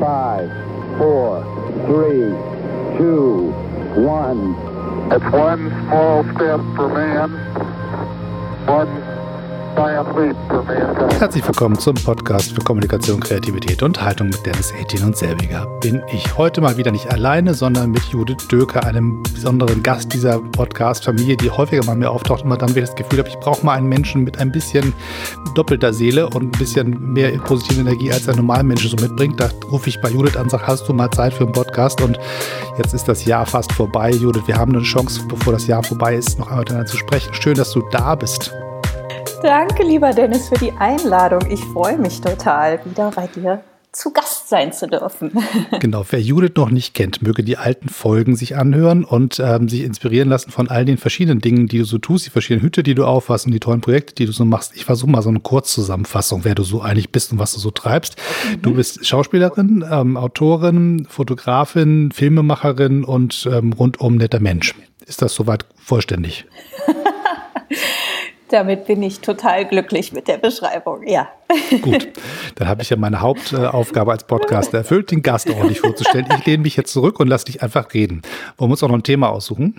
Five, four, three, two, one. It's one small step for man, one Herzlich willkommen zum Podcast für Kommunikation, Kreativität und Haltung mit Dennis Aitin und Selbiger. Bin ich heute mal wieder nicht alleine, sondern mit Judith Döker, einem besonderen Gast dieser Podcast-Familie, die häufiger mal mir auftaucht und dann, wenn ich das Gefühl habe, ich brauche mal einen Menschen mit ein bisschen doppelter Seele und ein bisschen mehr positive Energie, als ein normaler Mensch so mitbringt. Da rufe ich bei Judith an und sage, hast du mal Zeit für einen Podcast? Und jetzt ist das Jahr fast vorbei. Judith, wir haben eine Chance, bevor das Jahr vorbei ist, noch einmal miteinander zu sprechen. Schön, dass du da bist. Danke, lieber Dennis, für die Einladung. Ich freue mich total, wieder bei dir zu Gast sein zu dürfen. Genau, wer Judith noch nicht kennt, möge die alten Folgen sich anhören und ähm, sich inspirieren lassen von all den verschiedenen Dingen, die du so tust, die verschiedenen Hüte, die du aufhast und die tollen Projekte, die du so machst. Ich versuche mal so eine Kurzzusammenfassung, wer du so eigentlich bist und was du so treibst. Mhm. Du bist Schauspielerin, ähm, Autorin, Fotografin, Filmemacherin und ähm, rundum netter Mensch. Ist das soweit vollständig? Damit bin ich total glücklich mit der Beschreibung, ja. Gut, dann habe ich ja meine Hauptaufgabe als Podcaster erfüllt, den Gast ordentlich vorzustellen. Ich lehne mich jetzt zurück und lasse dich einfach reden. Wollen wir uns auch noch ein Thema aussuchen?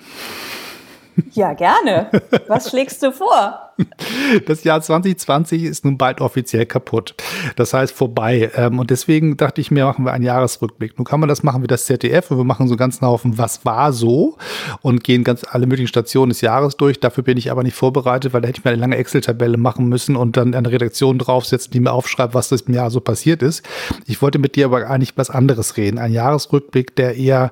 Ja, gerne. Was schlägst du vor? Das Jahr 2020 ist nun bald offiziell kaputt. Das heißt vorbei. Ähm, und deswegen dachte ich mir, machen wir einen Jahresrückblick. Nun kann man das machen wie das ZDF und wir machen so ganz Haufen, was war so und gehen ganz alle möglichen Stationen des Jahres durch. Dafür bin ich aber nicht vorbereitet, weil da hätte ich mir eine lange Excel-Tabelle machen müssen und dann eine Redaktion draufsetzen, die mir aufschreibt, was im Jahr so passiert ist. Ich wollte mit dir aber eigentlich was anderes reden. Ein Jahresrückblick, der eher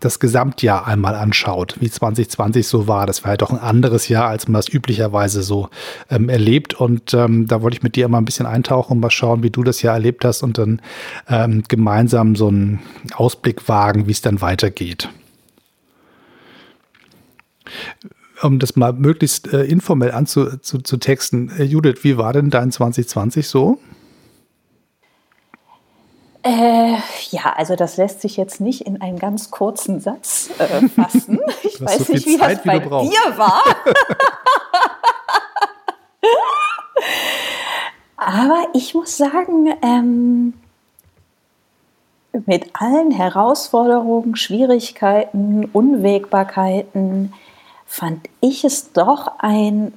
das Gesamtjahr einmal anschaut, wie 2020 so war. Das war ja doch ein anderes Jahr, als man das üblicherweise so ähm, erlebt. Und ähm, da wollte ich mit dir mal ein bisschen eintauchen und mal schauen, wie du das Jahr erlebt hast und dann ähm, gemeinsam so einen Ausblick wagen, wie es dann weitergeht. Um das mal möglichst äh, informell anzutexten, äh, Judith, wie war denn dein 2020 so? Äh, ja, also das lässt sich jetzt nicht in einen ganz kurzen Satz äh, fassen. Ich weiß so nicht, wie Zeit, das bei dir war. Aber ich muss sagen, ähm, mit allen Herausforderungen, Schwierigkeiten, Unwägbarkeiten fand ich es doch ein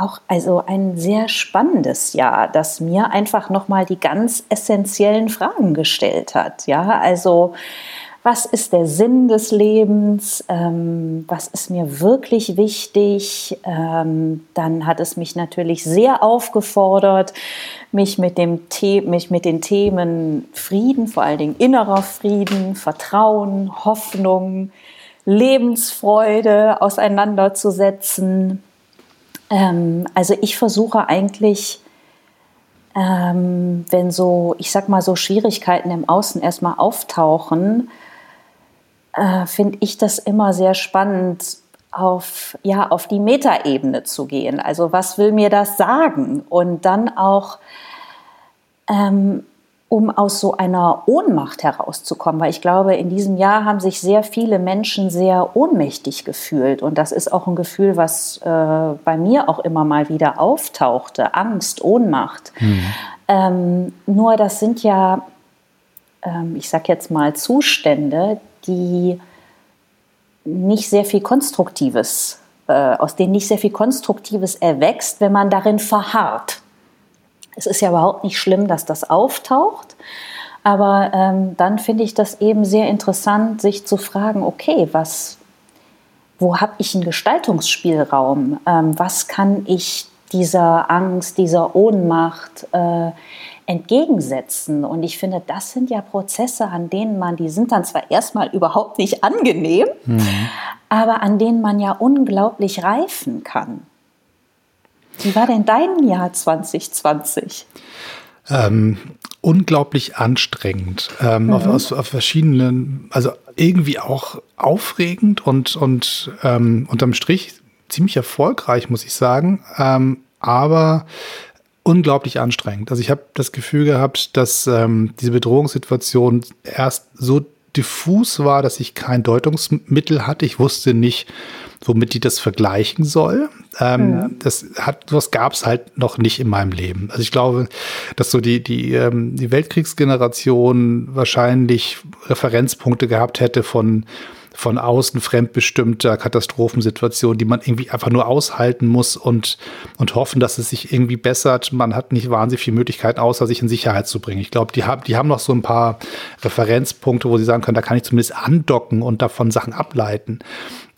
auch also ein sehr spannendes Jahr, das mir einfach nochmal die ganz essentiellen Fragen gestellt hat. Ja, also was ist der Sinn des Lebens? Ähm, was ist mir wirklich wichtig? Ähm, dann hat es mich natürlich sehr aufgefordert, mich mit, dem mich mit den Themen Frieden, vor allen Dingen innerer Frieden, Vertrauen, Hoffnung, Lebensfreude auseinanderzusetzen. Ähm, also ich versuche eigentlich, ähm, wenn so, ich sag mal, so Schwierigkeiten im Außen erstmal auftauchen, äh, finde ich das immer sehr spannend, auf, ja, auf die Metaebene zu gehen. Also was will mir das sagen? Und dann auch ähm, um aus so einer Ohnmacht herauszukommen. Weil ich glaube, in diesem Jahr haben sich sehr viele Menschen sehr ohnmächtig gefühlt. Und das ist auch ein Gefühl, was äh, bei mir auch immer mal wieder auftauchte. Angst, Ohnmacht. Mhm. Ähm, nur das sind ja, ähm, ich sag jetzt mal, Zustände, die nicht sehr viel Konstruktives, äh, aus denen nicht sehr viel Konstruktives erwächst, wenn man darin verharrt. Es ist ja überhaupt nicht schlimm, dass das auftaucht. Aber ähm, dann finde ich das eben sehr interessant, sich zu fragen, okay, was, wo habe ich einen Gestaltungsspielraum? Ähm, was kann ich dieser Angst, dieser Ohnmacht äh, entgegensetzen? Und ich finde, das sind ja Prozesse, an denen man, die sind dann zwar erstmal überhaupt nicht angenehm, mhm. aber an denen man ja unglaublich reifen kann. Wie war denn dein Jahr 2020? Ähm, unglaublich anstrengend. Ähm, mhm. auf, auf, verschiedenen, also irgendwie auch aufregend und, und ähm, unterm Strich ziemlich erfolgreich, muss ich sagen. Ähm, aber unglaublich anstrengend. Also ich habe das Gefühl gehabt, dass ähm, diese Bedrohungssituation erst so diffus war, dass ich kein Deutungsmittel hatte. Ich wusste nicht, womit die das vergleichen soll. Ähm, ja. Das hat, was gab es halt noch nicht in meinem Leben. Also ich glaube, dass so die, die, ähm, die Weltkriegsgeneration wahrscheinlich Referenzpunkte gehabt hätte von von außen fremdbestimmter Katastrophensituation, die man irgendwie einfach nur aushalten muss und, und hoffen, dass es sich irgendwie bessert. Man hat nicht wahnsinnig viele Möglichkeiten, außer sich in Sicherheit zu bringen. Ich glaube, die, haben die haben noch so ein paar Referenzpunkte, wo sie sagen können, da kann ich zumindest andocken und davon Sachen ableiten.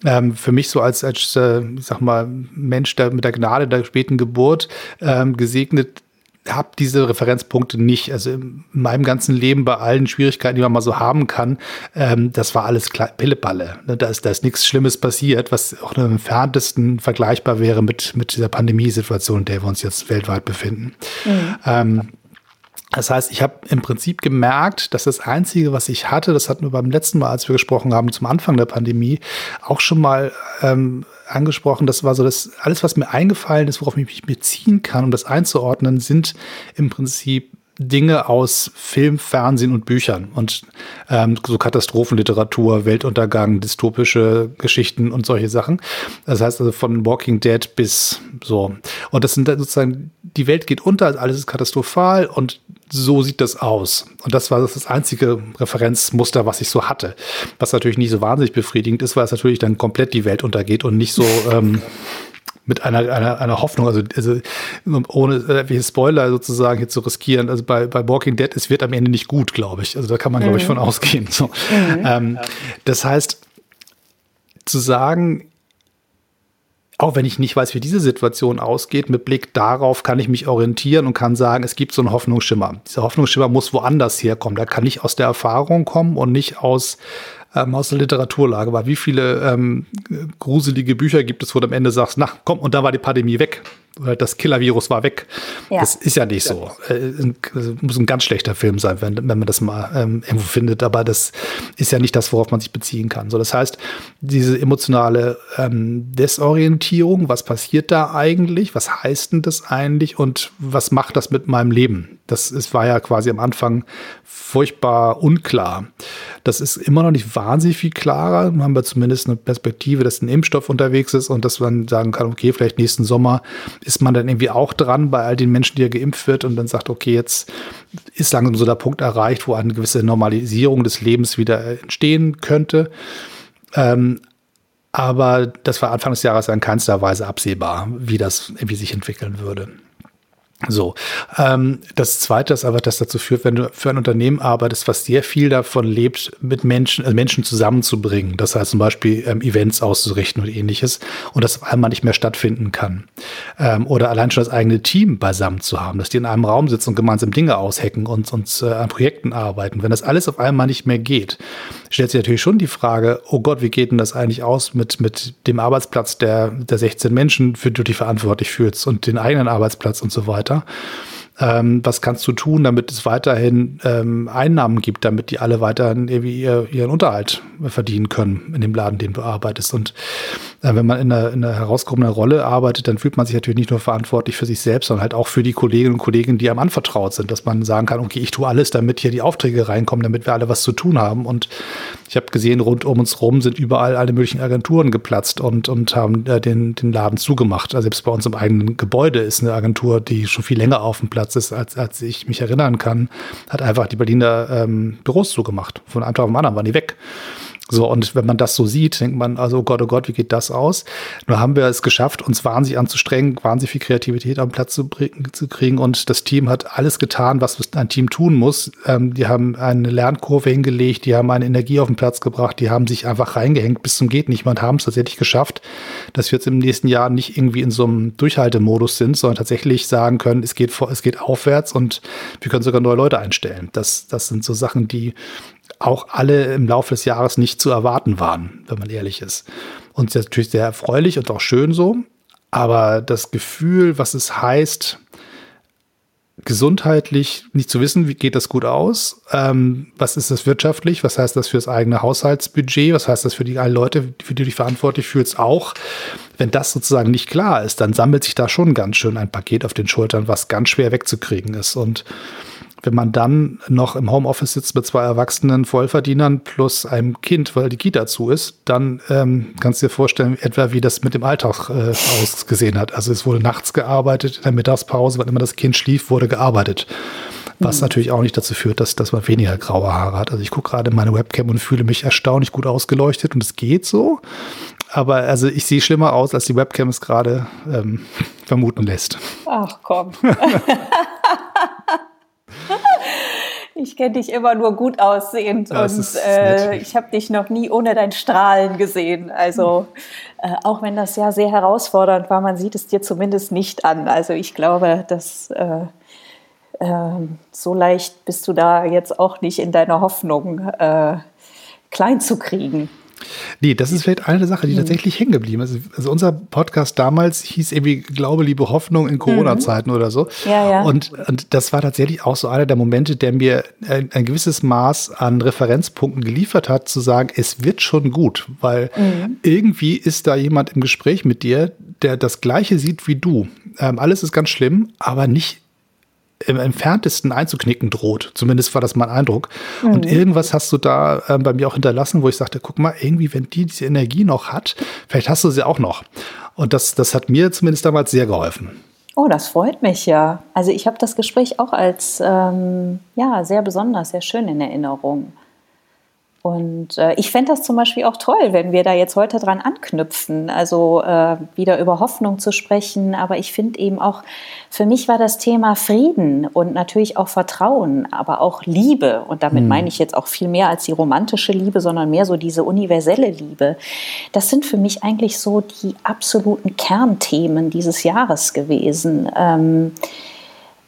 Ähm, für mich so als, als äh, ich sag mal, Mensch der mit der Gnade der späten Geburt ähm, gesegnet, habe diese Referenzpunkte nicht. Also in meinem ganzen Leben bei allen Schwierigkeiten, die man mal so haben kann, ähm, das war alles Pilleballe. Ne, da ist, da ist nichts Schlimmes passiert, was auch nur im entferntesten vergleichbar wäre mit, mit dieser Pandemiesituation, in der wir uns jetzt weltweit befinden. Mhm. Ähm, das heißt, ich habe im Prinzip gemerkt, dass das Einzige, was ich hatte, das hatten wir beim letzten Mal, als wir gesprochen haben, zum Anfang der Pandemie, auch schon mal ähm, angesprochen. Das war so das, alles, was mir eingefallen ist, worauf ich mich beziehen kann, um das einzuordnen, sind im Prinzip Dinge aus Film, Fernsehen und Büchern und ähm, so Katastrophenliteratur, Weltuntergang, dystopische Geschichten und solche Sachen. Das heißt also von Walking Dead bis so. Und das sind dann sozusagen, die Welt geht unter, alles ist katastrophal und so sieht das aus. Und das war das einzige Referenzmuster, was ich so hatte. Was natürlich nicht so wahnsinnig befriedigend ist, weil es natürlich dann komplett die Welt untergeht und nicht so ähm, mit einer, einer, einer Hoffnung, also, also ohne äh, wie Spoiler sozusagen hier zu riskieren. Also bei, bei Walking Dead, es wird am Ende nicht gut, glaube ich. Also da kann man, glaube ich, mhm. von ausgehen. So. Mhm. Ähm, das heißt, zu sagen, auch wenn ich nicht weiß, wie diese Situation ausgeht, mit Blick darauf kann ich mich orientieren und kann sagen, es gibt so einen Hoffnungsschimmer. Dieser Hoffnungsschimmer muss woanders herkommen. Der kann nicht aus der Erfahrung kommen und nicht aus, ähm, aus der Literaturlage. Weil wie viele ähm, gruselige Bücher gibt es, wo du am Ende sagst, na komm, und da war die Pandemie weg das Killer-Virus war weg. Ja. Das ist ja nicht so. Äh, muss ein ganz schlechter Film sein, wenn, wenn man das mal ähm, irgendwo findet. Aber das ist ja nicht das, worauf man sich beziehen kann. So, das heißt, diese emotionale ähm, Desorientierung, was passiert da eigentlich? Was heißt denn das eigentlich? Und was macht das mit meinem Leben? Das ist, war ja quasi am Anfang furchtbar unklar. Das ist immer noch nicht wahnsinnig viel klarer. Dann haben wir zumindest eine Perspektive, dass ein Impfstoff unterwegs ist und dass man sagen kann, okay, vielleicht nächsten Sommer ist man dann irgendwie auch dran bei all den Menschen, die ja geimpft wird und dann sagt, okay, jetzt ist langsam so der Punkt erreicht, wo eine gewisse Normalisierung des Lebens wieder entstehen könnte. Ähm, aber das war Anfang des Jahres in keinster Weise absehbar, wie das irgendwie sich entwickeln würde. So, ähm, das Zweite ist aber, dass dazu führt, wenn du für ein Unternehmen arbeitest, was sehr viel davon lebt, mit Menschen, also Menschen zusammenzubringen. Das heißt zum Beispiel ähm, Events auszurichten und ähnliches und das einmal nicht mehr stattfinden kann. Ähm, oder allein schon das eigene Team beisammen zu haben, dass die in einem Raum sitzen und gemeinsam Dinge aushacken und, und äh, an Projekten arbeiten. Wenn das alles auf einmal nicht mehr geht, stellt sich natürlich schon die Frage, oh Gott, wie geht denn das eigentlich aus mit, mit dem Arbeitsplatz der, der 16 Menschen, für die du dich verantwortlich fühlst und den eigenen Arbeitsplatz und so weiter weiter. Ähm, was kannst du tun, damit es weiterhin ähm, Einnahmen gibt, damit die alle weiterhin irgendwie ihr, ihren Unterhalt verdienen können in dem Laden, den du arbeitest? Und äh, wenn man in einer, in einer herausgehobenen Rolle arbeitet, dann fühlt man sich natürlich nicht nur verantwortlich für sich selbst, sondern halt auch für die Kolleginnen und Kollegen, die einem anvertraut sind, dass man sagen kann, okay, ich tue alles, damit hier die Aufträge reinkommen, damit wir alle was zu tun haben. Und ich habe gesehen, rund um uns rum sind überall alle möglichen Agenturen geplatzt und, und haben äh, den, den Laden zugemacht. Also selbst bei uns im eigenen Gebäude ist eine Agentur, die schon viel länger auf dem Platz ist, als, als ich mich erinnern kann, hat einfach die Berliner ähm, Büros zugemacht. Von einem Tag auf den anderen waren die weg. So, und wenn man das so sieht, denkt man, also oh Gott, oh Gott, wie geht das aus? Nur haben wir es geschafft, uns wahnsinnig anzustrengen, wahnsinnig viel Kreativität am Platz zu, zu kriegen. Und das Team hat alles getan, was ein Team tun muss. Ähm, die haben eine Lernkurve hingelegt, die haben eine Energie auf den Platz gebracht, die haben sich einfach reingehängt bis zum Geht nicht und haben es tatsächlich geschafft, dass wir jetzt im nächsten Jahr nicht irgendwie in so einem Durchhaltemodus sind, sondern tatsächlich sagen können, es geht vor, es geht aufwärts und wir können sogar neue Leute einstellen. Das, das sind so Sachen, die auch alle im Laufe des Jahres nicht zu erwarten waren, wenn man ehrlich ist. Und das ist natürlich sehr erfreulich und auch schön so. Aber das Gefühl, was es heißt, gesundheitlich nicht zu wissen, wie geht das gut aus, ähm, was ist das wirtschaftlich, was heißt das für das eigene Haushaltsbudget, was heißt das für die alle Leute, für die du dich verantwortlich fühlst, auch. Wenn das sozusagen nicht klar ist, dann sammelt sich da schon ganz schön ein Paket auf den Schultern, was ganz schwer wegzukriegen ist. Und wenn man dann noch im Homeoffice sitzt mit zwei erwachsenen Vollverdienern plus einem Kind, weil die Kita zu ist, dann ähm, kannst du dir vorstellen, etwa wie das mit dem Alltag äh, ausgesehen hat. Also es wurde nachts gearbeitet, in der Mittagspause, wann immer das Kind schlief, wurde gearbeitet. Was mhm. natürlich auch nicht dazu führt, dass, dass man weniger graue Haare hat. Also ich gucke gerade in meine Webcam und fühle mich erstaunlich gut ausgeleuchtet und es geht so. Aber also ich sehe schlimmer aus, als die Webcam es gerade ähm, vermuten lässt. Ach komm. Ich kenne dich immer nur gut aussehend das und äh, ich habe dich noch nie ohne dein Strahlen gesehen. Also äh, auch wenn das ja sehr herausfordernd war, man sieht es dir zumindest nicht an. Also ich glaube, dass äh, ähm, so leicht bist du da jetzt auch nicht in deiner Hoffnung äh, klein zu kriegen. Nee, das ist vielleicht eine Sache, die mhm. tatsächlich hängen geblieben ist. Also unser Podcast damals hieß irgendwie Glaube, Liebe, Hoffnung in Corona-Zeiten mhm. oder so. Ja, ja. Und, und das war tatsächlich auch so einer der Momente, der mir ein, ein, gewisses Maß an Referenzpunkten geliefert hat, zu sagen, es wird schon gut, weil mhm. irgendwie ist da jemand im Gespräch mit dir, der das Gleiche sieht wie du. Ähm, alles ist ganz schlimm, aber nicht im entferntesten einzuknicken droht. Zumindest war das mein Eindruck. Mhm. Und irgendwas hast du da äh, bei mir auch hinterlassen, wo ich sagte, guck mal, irgendwie, wenn die diese Energie noch hat, vielleicht hast du sie auch noch. Und das, das hat mir zumindest damals sehr geholfen. Oh, das freut mich ja. Also ich habe das Gespräch auch als ähm, ja, sehr besonders, sehr schön in Erinnerung. Und äh, ich fände das zum Beispiel auch toll, wenn wir da jetzt heute dran anknüpfen, also äh, wieder über Hoffnung zu sprechen. Aber ich finde eben auch, für mich war das Thema Frieden und natürlich auch Vertrauen, aber auch Liebe. Und damit mhm. meine ich jetzt auch viel mehr als die romantische Liebe, sondern mehr so diese universelle Liebe. Das sind für mich eigentlich so die absoluten Kernthemen dieses Jahres gewesen. Ähm,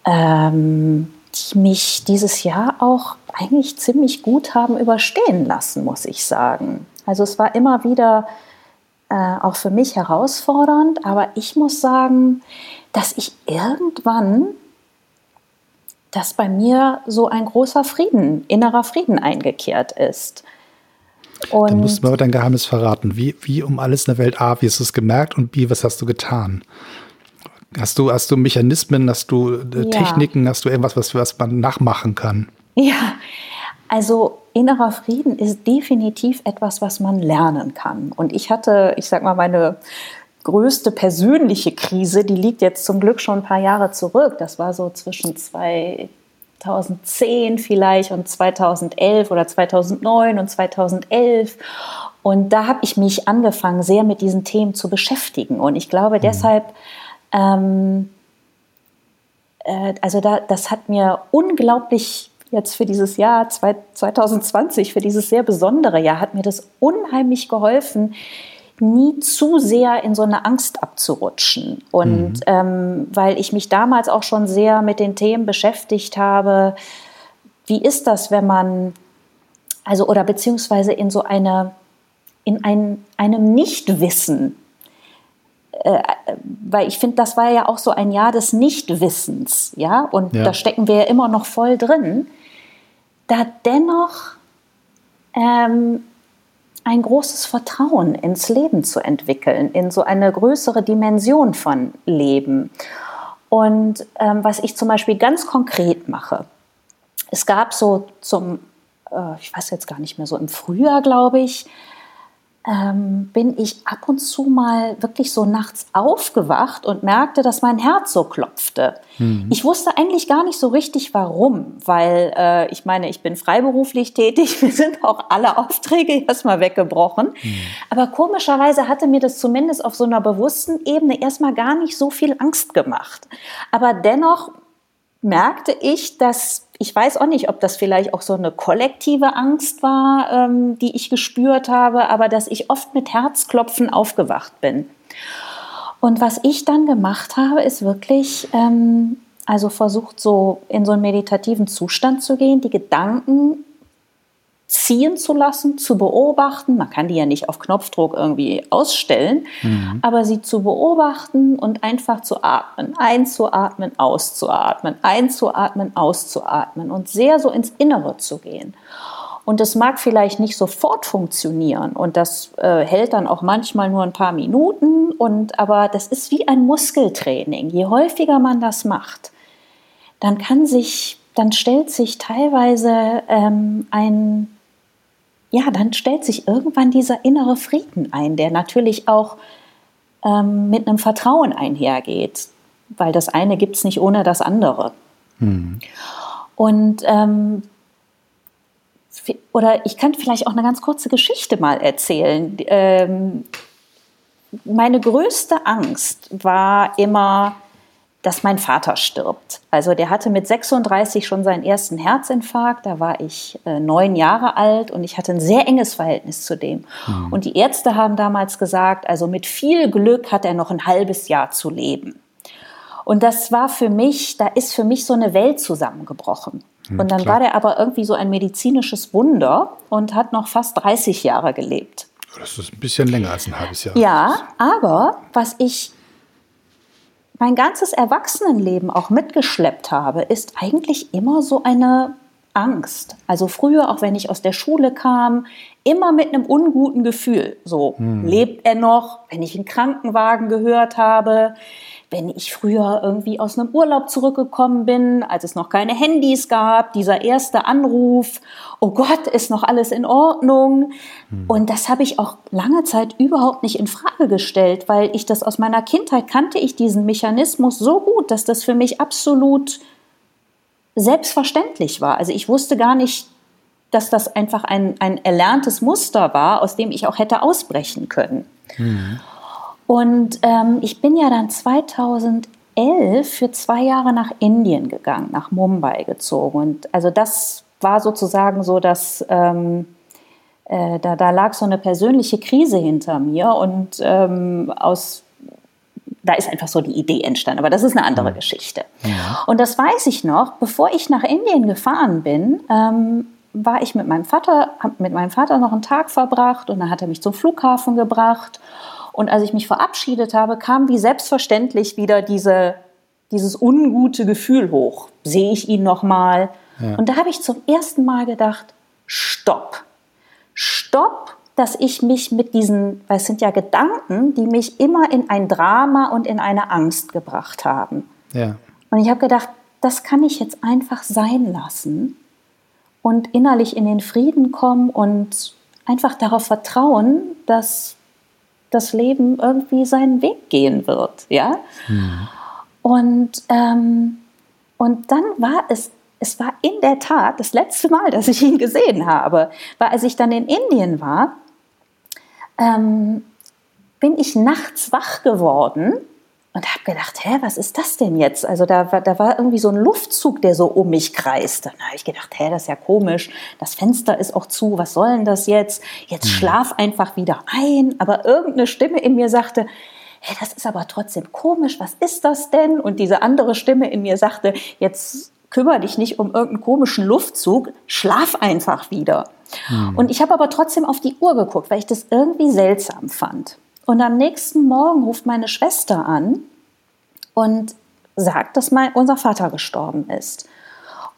ähm, die mich dieses Jahr auch eigentlich ziemlich gut haben überstehen lassen, muss ich sagen. Also es war immer wieder äh, auch für mich herausfordernd, aber ich muss sagen, dass ich irgendwann, dass bei mir so ein großer Frieden, innerer Frieden eingekehrt ist. Und Dann musst du mir dein Geheimnis verraten. Wie, wie um alles in der Welt A, wie hast du es gemerkt und B, was hast du getan? Hast du, hast du Mechanismen, hast du äh, ja. Techniken, hast du irgendwas, was, was man nachmachen kann? Ja, also innerer Frieden ist definitiv etwas, was man lernen kann. Und ich hatte, ich sag mal, meine größte persönliche Krise, die liegt jetzt zum Glück schon ein paar Jahre zurück. Das war so zwischen 2010 vielleicht und 2011 oder 2009 und 2011. Und da habe ich mich angefangen, sehr mit diesen Themen zu beschäftigen. Und ich glaube, mhm. deshalb ähm, äh, also da, das hat mir unglaublich jetzt für dieses Jahr 2020, für dieses sehr besondere Jahr, hat mir das unheimlich geholfen, nie zu sehr in so eine Angst abzurutschen. Und mhm. ähm, weil ich mich damals auch schon sehr mit den Themen beschäftigt habe, wie ist das, wenn man, also oder beziehungsweise in so eine, in ein, einem Nichtwissen äh, weil ich finde, das war ja auch so ein Jahr des Nichtwissens, ja, und ja. da stecken wir ja immer noch voll drin, da dennoch ähm, ein großes Vertrauen ins Leben zu entwickeln, in so eine größere Dimension von Leben. Und ähm, was ich zum Beispiel ganz konkret mache, es gab so zum, äh, ich weiß jetzt gar nicht mehr, so im Frühjahr, glaube ich, ähm, bin ich ab und zu mal wirklich so nachts aufgewacht und merkte, dass mein Herz so klopfte. Mhm. Ich wusste eigentlich gar nicht so richtig warum, weil äh, ich meine, ich bin freiberuflich tätig, mir sind auch alle Aufträge erstmal weggebrochen. Mhm. Aber komischerweise hatte mir das zumindest auf so einer bewussten Ebene erstmal gar nicht so viel Angst gemacht. Aber dennoch merkte ich, dass ich weiß auch nicht, ob das vielleicht auch so eine kollektive Angst war, ähm, die ich gespürt habe, aber dass ich oft mit Herzklopfen aufgewacht bin. Und was ich dann gemacht habe, ist wirklich, ähm, also versucht so in so einen meditativen Zustand zu gehen, die Gedanken ziehen zu lassen, zu beobachten. Man kann die ja nicht auf Knopfdruck irgendwie ausstellen, mhm. aber sie zu beobachten und einfach zu atmen, einzuatmen, auszuatmen, einzuatmen, auszuatmen und sehr so ins Innere zu gehen. Und das mag vielleicht nicht sofort funktionieren und das äh, hält dann auch manchmal nur ein paar Minuten und aber das ist wie ein Muskeltraining. Je häufiger man das macht, dann kann sich dann stellt sich teilweise ähm, ein, ja, dann stellt sich irgendwann dieser innere Frieden ein, der natürlich auch ähm, mit einem Vertrauen einhergeht, weil das eine gibt es nicht ohne das andere. Mhm. Und ähm, oder ich kann vielleicht auch eine ganz kurze Geschichte mal erzählen. Ähm, meine größte Angst war immer, dass mein Vater stirbt. Also der hatte mit 36 schon seinen ersten Herzinfarkt, da war ich äh, neun Jahre alt und ich hatte ein sehr enges Verhältnis zu dem. Mhm. Und die Ärzte haben damals gesagt, also mit viel Glück hat er noch ein halbes Jahr zu leben. Und das war für mich, da ist für mich so eine Welt zusammengebrochen. Mhm, und dann klar. war der aber irgendwie so ein medizinisches Wunder und hat noch fast 30 Jahre gelebt. Das ist ein bisschen länger als ein halbes Jahr. Ja, aber was ich mein ganzes Erwachsenenleben auch mitgeschleppt habe, ist eigentlich immer so eine Angst. Also früher, auch wenn ich aus der Schule kam, immer mit einem unguten Gefühl. So, hm. lebt er noch? Wenn ich einen Krankenwagen gehört habe, wenn ich früher irgendwie aus einem Urlaub zurückgekommen bin, als es noch keine Handys gab, dieser erste Anruf, oh Gott, ist noch alles in Ordnung? Mhm. Und das habe ich auch lange Zeit überhaupt nicht in Frage gestellt, weil ich das aus meiner Kindheit kannte ich diesen Mechanismus so gut, dass das für mich absolut selbstverständlich war. Also ich wusste gar nicht, dass das einfach ein, ein erlerntes Muster war, aus dem ich auch hätte ausbrechen können. Mhm. Und ähm, ich bin ja dann 2011 für zwei Jahre nach Indien gegangen, nach Mumbai gezogen. Und also das war sozusagen so, dass ähm, äh, da, da lag so eine persönliche Krise hinter mir und ähm, aus da ist einfach so die Idee entstanden. Aber das ist eine andere mhm. Geschichte. Ja. Und das weiß ich noch, bevor ich nach Indien gefahren bin, ähm, war ich mit meinem Vater, habe mit meinem Vater noch einen Tag verbracht und dann hat er mich zum Flughafen gebracht. Und als ich mich verabschiedet habe, kam wie selbstverständlich wieder diese, dieses ungute Gefühl hoch. Sehe ich ihn noch mal? Ja. Und da habe ich zum ersten Mal gedacht, stopp. Stopp, dass ich mich mit diesen, weil es sind ja Gedanken, die mich immer in ein Drama und in eine Angst gebracht haben. Ja. Und ich habe gedacht, das kann ich jetzt einfach sein lassen und innerlich in den Frieden kommen und einfach darauf vertrauen, dass das Leben irgendwie seinen Weg gehen wird, ja. Mhm. Und, ähm, und dann war es, es war in der Tat das letzte Mal, dass ich ihn gesehen habe, weil als ich dann in Indien war, ähm, bin ich nachts wach geworden und habe gedacht, hä, was ist das denn jetzt? Also da, da war irgendwie so ein Luftzug, der so um mich kreiste. Da habe ich gedacht, hä, das ist ja komisch. Das Fenster ist auch zu. Was soll denn das jetzt? Jetzt hm. schlaf einfach wieder ein. Aber irgendeine Stimme in mir sagte, hey, das ist aber trotzdem komisch. Was ist das denn? Und diese andere Stimme in mir sagte, jetzt kümmere dich nicht um irgendeinen komischen Luftzug. Schlaf einfach wieder. Hm. Und ich habe aber trotzdem auf die Uhr geguckt, weil ich das irgendwie seltsam fand. Und am nächsten Morgen ruft meine Schwester an und sagt, dass mein, unser Vater gestorben ist.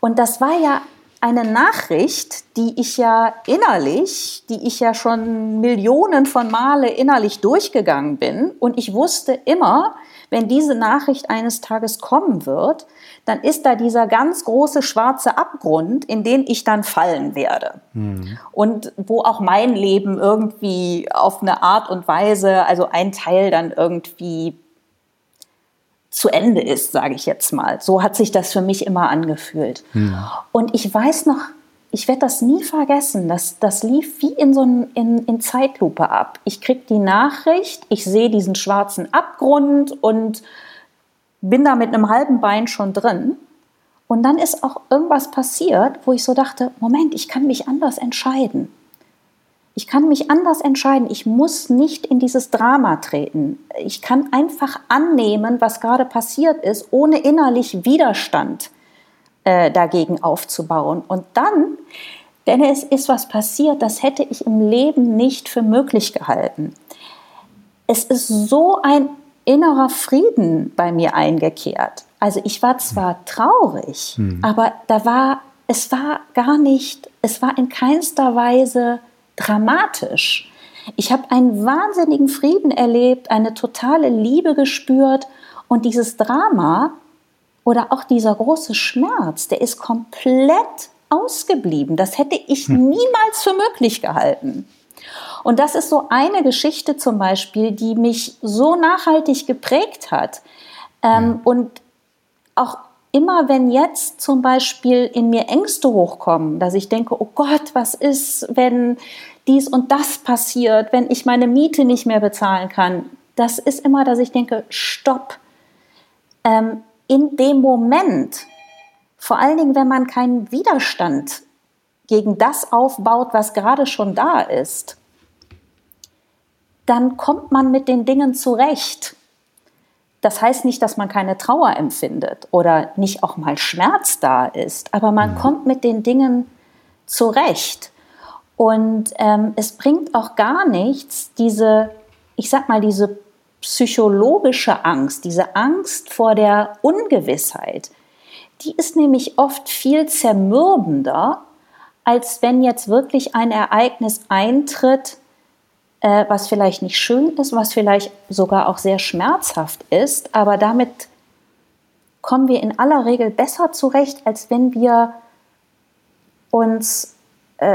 Und das war ja eine Nachricht, die ich ja innerlich, die ich ja schon Millionen von Male innerlich durchgegangen bin. Und ich wusste immer, wenn diese Nachricht eines Tages kommen wird, dann ist da dieser ganz große schwarze Abgrund, in den ich dann fallen werde. Mhm. Und wo auch mein Leben irgendwie auf eine Art und Weise, also ein Teil dann irgendwie zu Ende ist, sage ich jetzt mal. So hat sich das für mich immer angefühlt. Mhm. Und ich weiß noch, ich werde das nie vergessen. Das, das lief wie in so ein, in, in Zeitlupe ab. Ich kriege die Nachricht, ich sehe diesen schwarzen Abgrund und bin da mit einem halben Bein schon drin. Und dann ist auch irgendwas passiert, wo ich so dachte, Moment, ich kann mich anders entscheiden. Ich kann mich anders entscheiden. Ich muss nicht in dieses Drama treten. Ich kann einfach annehmen, was gerade passiert ist, ohne innerlich Widerstand äh, dagegen aufzubauen. Und dann, denn es ist was passiert, das hätte ich im Leben nicht für möglich gehalten. Es ist so ein innerer Frieden bei mir eingekehrt. Also ich war zwar traurig, hm. aber da war, es war gar nicht, es war in keinster Weise dramatisch. Ich habe einen wahnsinnigen Frieden erlebt, eine totale Liebe gespürt und dieses Drama oder auch dieser große Schmerz, der ist komplett ausgeblieben. Das hätte ich hm. niemals für möglich gehalten. Und das ist so eine Geschichte zum Beispiel, die mich so nachhaltig geprägt hat. Ähm, und auch immer wenn jetzt zum Beispiel in mir Ängste hochkommen, dass ich denke, oh Gott, was ist, wenn dies und das passiert, wenn ich meine Miete nicht mehr bezahlen kann, das ist immer, dass ich denke, stopp. Ähm, in dem Moment, vor allen Dingen, wenn man keinen Widerstand gegen das aufbaut, was gerade schon da ist, dann kommt man mit den Dingen zurecht. Das heißt nicht, dass man keine Trauer empfindet oder nicht auch mal Schmerz da ist, aber man mhm. kommt mit den Dingen zurecht. Und ähm, es bringt auch gar nichts, diese, ich sag mal, diese psychologische Angst, diese Angst vor der Ungewissheit, die ist nämlich oft viel zermürbender, als wenn jetzt wirklich ein Ereignis eintritt, äh, was vielleicht nicht schön ist, was vielleicht sogar auch sehr schmerzhaft ist, aber damit kommen wir in aller Regel besser zurecht, als wenn wir uns,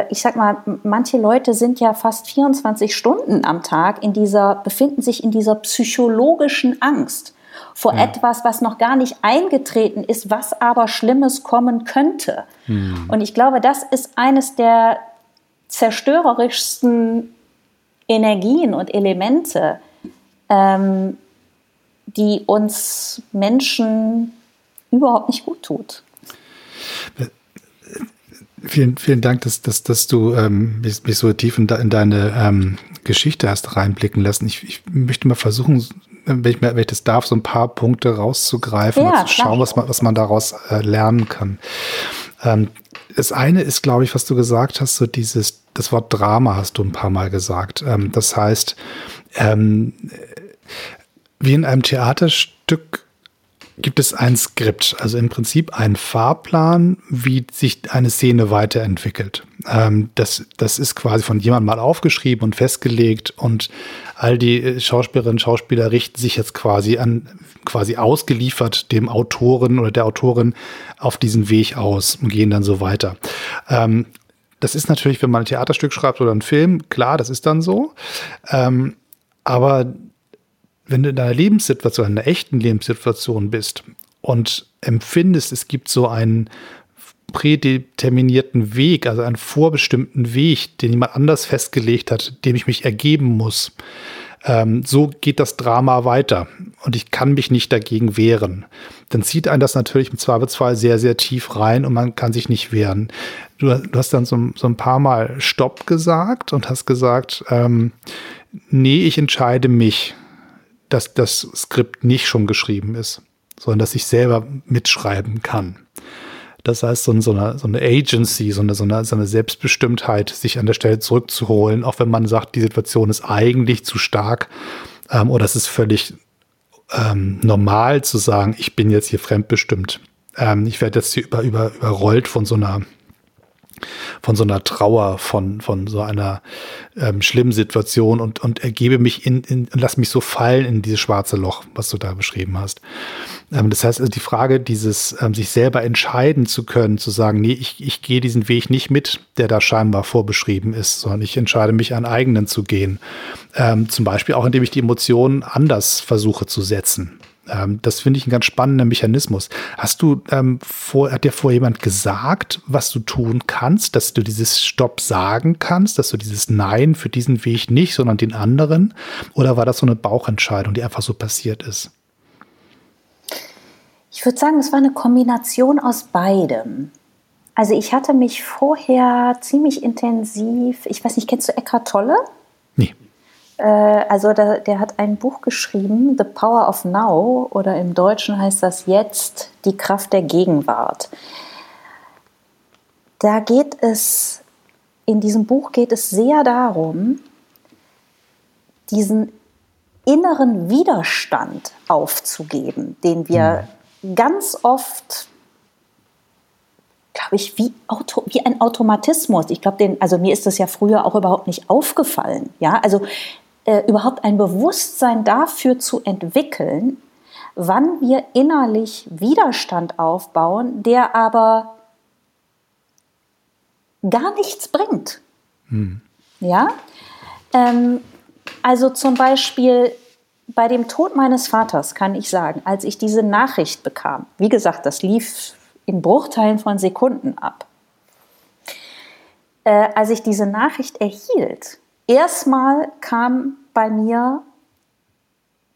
ich sag mal, manche Leute sind ja fast 24 Stunden am Tag in dieser, befinden sich in dieser psychologischen Angst vor ja. etwas, was noch gar nicht eingetreten ist, was aber Schlimmes kommen könnte. Hm. Und ich glaube, das ist eines der zerstörerischsten Energien und Elemente, ähm, die uns Menschen überhaupt nicht gut tut. Vielen, vielen Dank, dass, dass, dass du ähm, mich, mich so tief in, de, in deine ähm, Geschichte hast reinblicken lassen. Ich, ich möchte mal versuchen, wenn ich, wenn ich das darf, so ein paar Punkte rauszugreifen ja, und zu schauen, was man, was man daraus äh, lernen kann. Ähm, das eine ist, glaube ich, was du gesagt hast, so dieses, das Wort Drama hast du ein paar Mal gesagt. Ähm, das heißt, ähm, wie in einem Theaterstück gibt es ein Skript, also im Prinzip einen Fahrplan, wie sich eine Szene weiterentwickelt. Ähm, das, das ist quasi von jemandem mal aufgeschrieben und festgelegt und all die Schauspielerinnen und Schauspieler richten sich jetzt quasi an, quasi ausgeliefert dem Autoren oder der Autorin auf diesen Weg aus und gehen dann so weiter. Ähm, das ist natürlich, wenn man ein Theaterstück schreibt oder einen Film, klar, das ist dann so. Ähm, aber wenn du in einer Lebenssituation, in einer echten Lebenssituation bist und empfindest, es gibt so einen prädeterminierten Weg, also einen vorbestimmten Weg, den jemand anders festgelegt hat, dem ich mich ergeben muss, ähm, so geht das Drama weiter und ich kann mich nicht dagegen wehren. Dann zieht einen das natürlich im Zweifelsfall sehr, sehr tief rein und man kann sich nicht wehren. Du, du hast dann so, so, ein paar Mal Stopp gesagt und hast gesagt, ähm, nee, ich entscheide mich dass das Skript nicht schon geschrieben ist, sondern dass ich selber mitschreiben kann. Das heißt, so, eine, so eine Agency, so eine, so, eine, so eine Selbstbestimmtheit, sich an der Stelle zurückzuholen, auch wenn man sagt, die Situation ist eigentlich zu stark ähm, oder es ist völlig ähm, normal zu sagen, ich bin jetzt hier fremdbestimmt. Ähm, ich werde jetzt hier über, über, überrollt von so einer von so einer Trauer, von, von so einer ähm, schlimmen Situation und, und ergebe mich in, in, lass mich so fallen in dieses schwarze Loch, was du da beschrieben hast. Ähm, das heißt, also die Frage, dieses, ähm, sich selber entscheiden zu können, zu sagen, nee, ich, ich gehe diesen Weg nicht mit, der da scheinbar vorbeschrieben ist, sondern ich entscheide mich, einen eigenen zu gehen. Ähm, zum Beispiel auch, indem ich die Emotionen anders versuche zu setzen. Ähm, das finde ich ein ganz spannender Mechanismus. Hast du ähm, vor, hat dir vorher jemand gesagt, was du tun kannst, dass du dieses Stopp sagen kannst, dass du dieses Nein für diesen Weg nicht, sondern den anderen? Oder war das so eine Bauchentscheidung, die einfach so passiert ist? Ich würde sagen, es war eine Kombination aus beidem. Also ich hatte mich vorher ziemlich intensiv, ich weiß nicht, kennst du Eckhart Tolle? Nee. Äh, also der, der hat ein Buch geschrieben, The Power of Now, oder im Deutschen heißt das jetzt die Kraft der Gegenwart. Da geht es, in diesem Buch geht es sehr darum, diesen inneren Widerstand aufzugeben, den wir mhm. ganz oft glaube ich, wie, Auto, wie ein Automatismus. Ich glaube, also mir ist das ja früher auch überhaupt nicht aufgefallen. Ja, also äh, überhaupt ein Bewusstsein dafür zu entwickeln, wann wir innerlich Widerstand aufbauen, der aber gar nichts bringt. Hm. Ja, ähm, also zum Beispiel bei dem Tod meines Vaters kann ich sagen, als ich diese Nachricht bekam, wie gesagt, das lief in Bruchteilen von Sekunden ab. Äh, als ich diese Nachricht erhielt, erstmal kam bei mir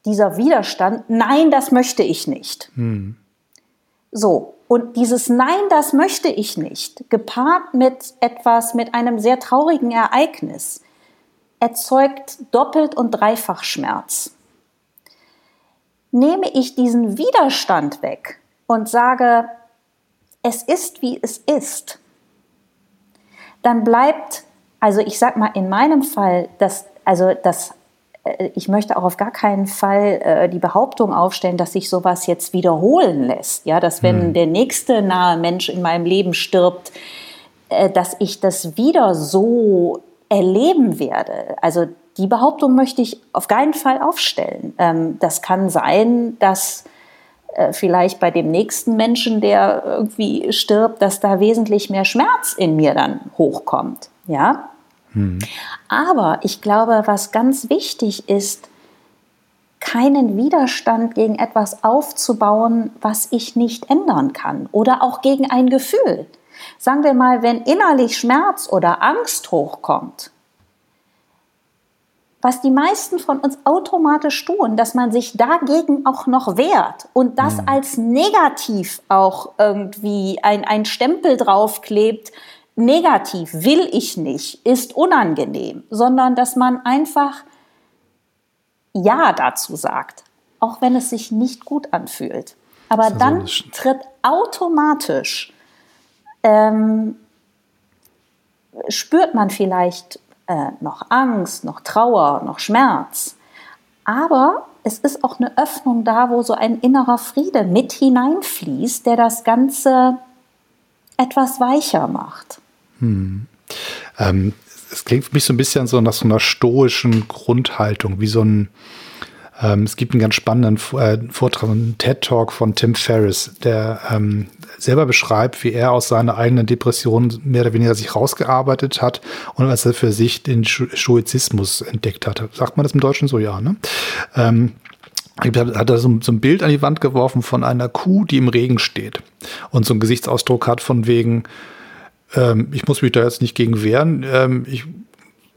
dieser Widerstand, nein, das möchte ich nicht. Hm. So, und dieses Nein, das möchte ich nicht, gepaart mit etwas, mit einem sehr traurigen Ereignis, erzeugt doppelt und dreifach Schmerz. Nehme ich diesen Widerstand weg und sage, es ist, wie es ist, dann bleibt, also ich sag mal in meinem Fall, das, also das äh, ich möchte auch auf gar keinen Fall äh, die Behauptung aufstellen, dass sich sowas jetzt wiederholen lässt. Ja, dass wenn hm. der nächste nahe Mensch in meinem Leben stirbt, äh, dass ich das wieder so erleben werde. Also die Behauptung möchte ich auf keinen Fall aufstellen. Ähm, das kann sein, dass äh, vielleicht bei dem nächsten Menschen, der irgendwie stirbt, dass da wesentlich mehr Schmerz in mir dann hochkommt. Ja, hm. Aber ich glaube, was ganz wichtig ist, keinen Widerstand gegen etwas aufzubauen, was ich nicht ändern kann oder auch gegen ein Gefühl. Sagen wir mal, wenn innerlich Schmerz oder Angst hochkommt, was die meisten von uns automatisch tun, dass man sich dagegen auch noch wehrt und das mhm. als negativ auch irgendwie ein, ein Stempel draufklebt, negativ, will ich nicht, ist unangenehm, sondern dass man einfach Ja dazu sagt, auch wenn es sich nicht gut anfühlt. Aber dann tritt automatisch, ähm, spürt man vielleicht äh, noch Angst, noch Trauer, noch Schmerz. Aber es ist auch eine Öffnung da, wo so ein innerer Friede mit hineinfließt, der das Ganze etwas weicher macht. Hm. Ähm, es klingt für mich so ein bisschen so nach so einer stoischen Grundhaltung, wie so ein, ähm, es gibt einen ganz spannenden äh, Vortrag, einen TED-Talk von Tim Ferriss, der ähm, selber beschreibt, wie er aus seiner eigenen Depression mehr oder weniger sich rausgearbeitet hat und als er für sich den Stoizismus entdeckt hat. Sagt man das im Deutschen so? Ja, ne? Ähm, hat er so, so, ein Bild an die Wand geworfen von einer Kuh, die im Regen steht und so einen Gesichtsausdruck hat von wegen, ähm, ich muss mich da jetzt nicht gegen wehren. Ähm, ich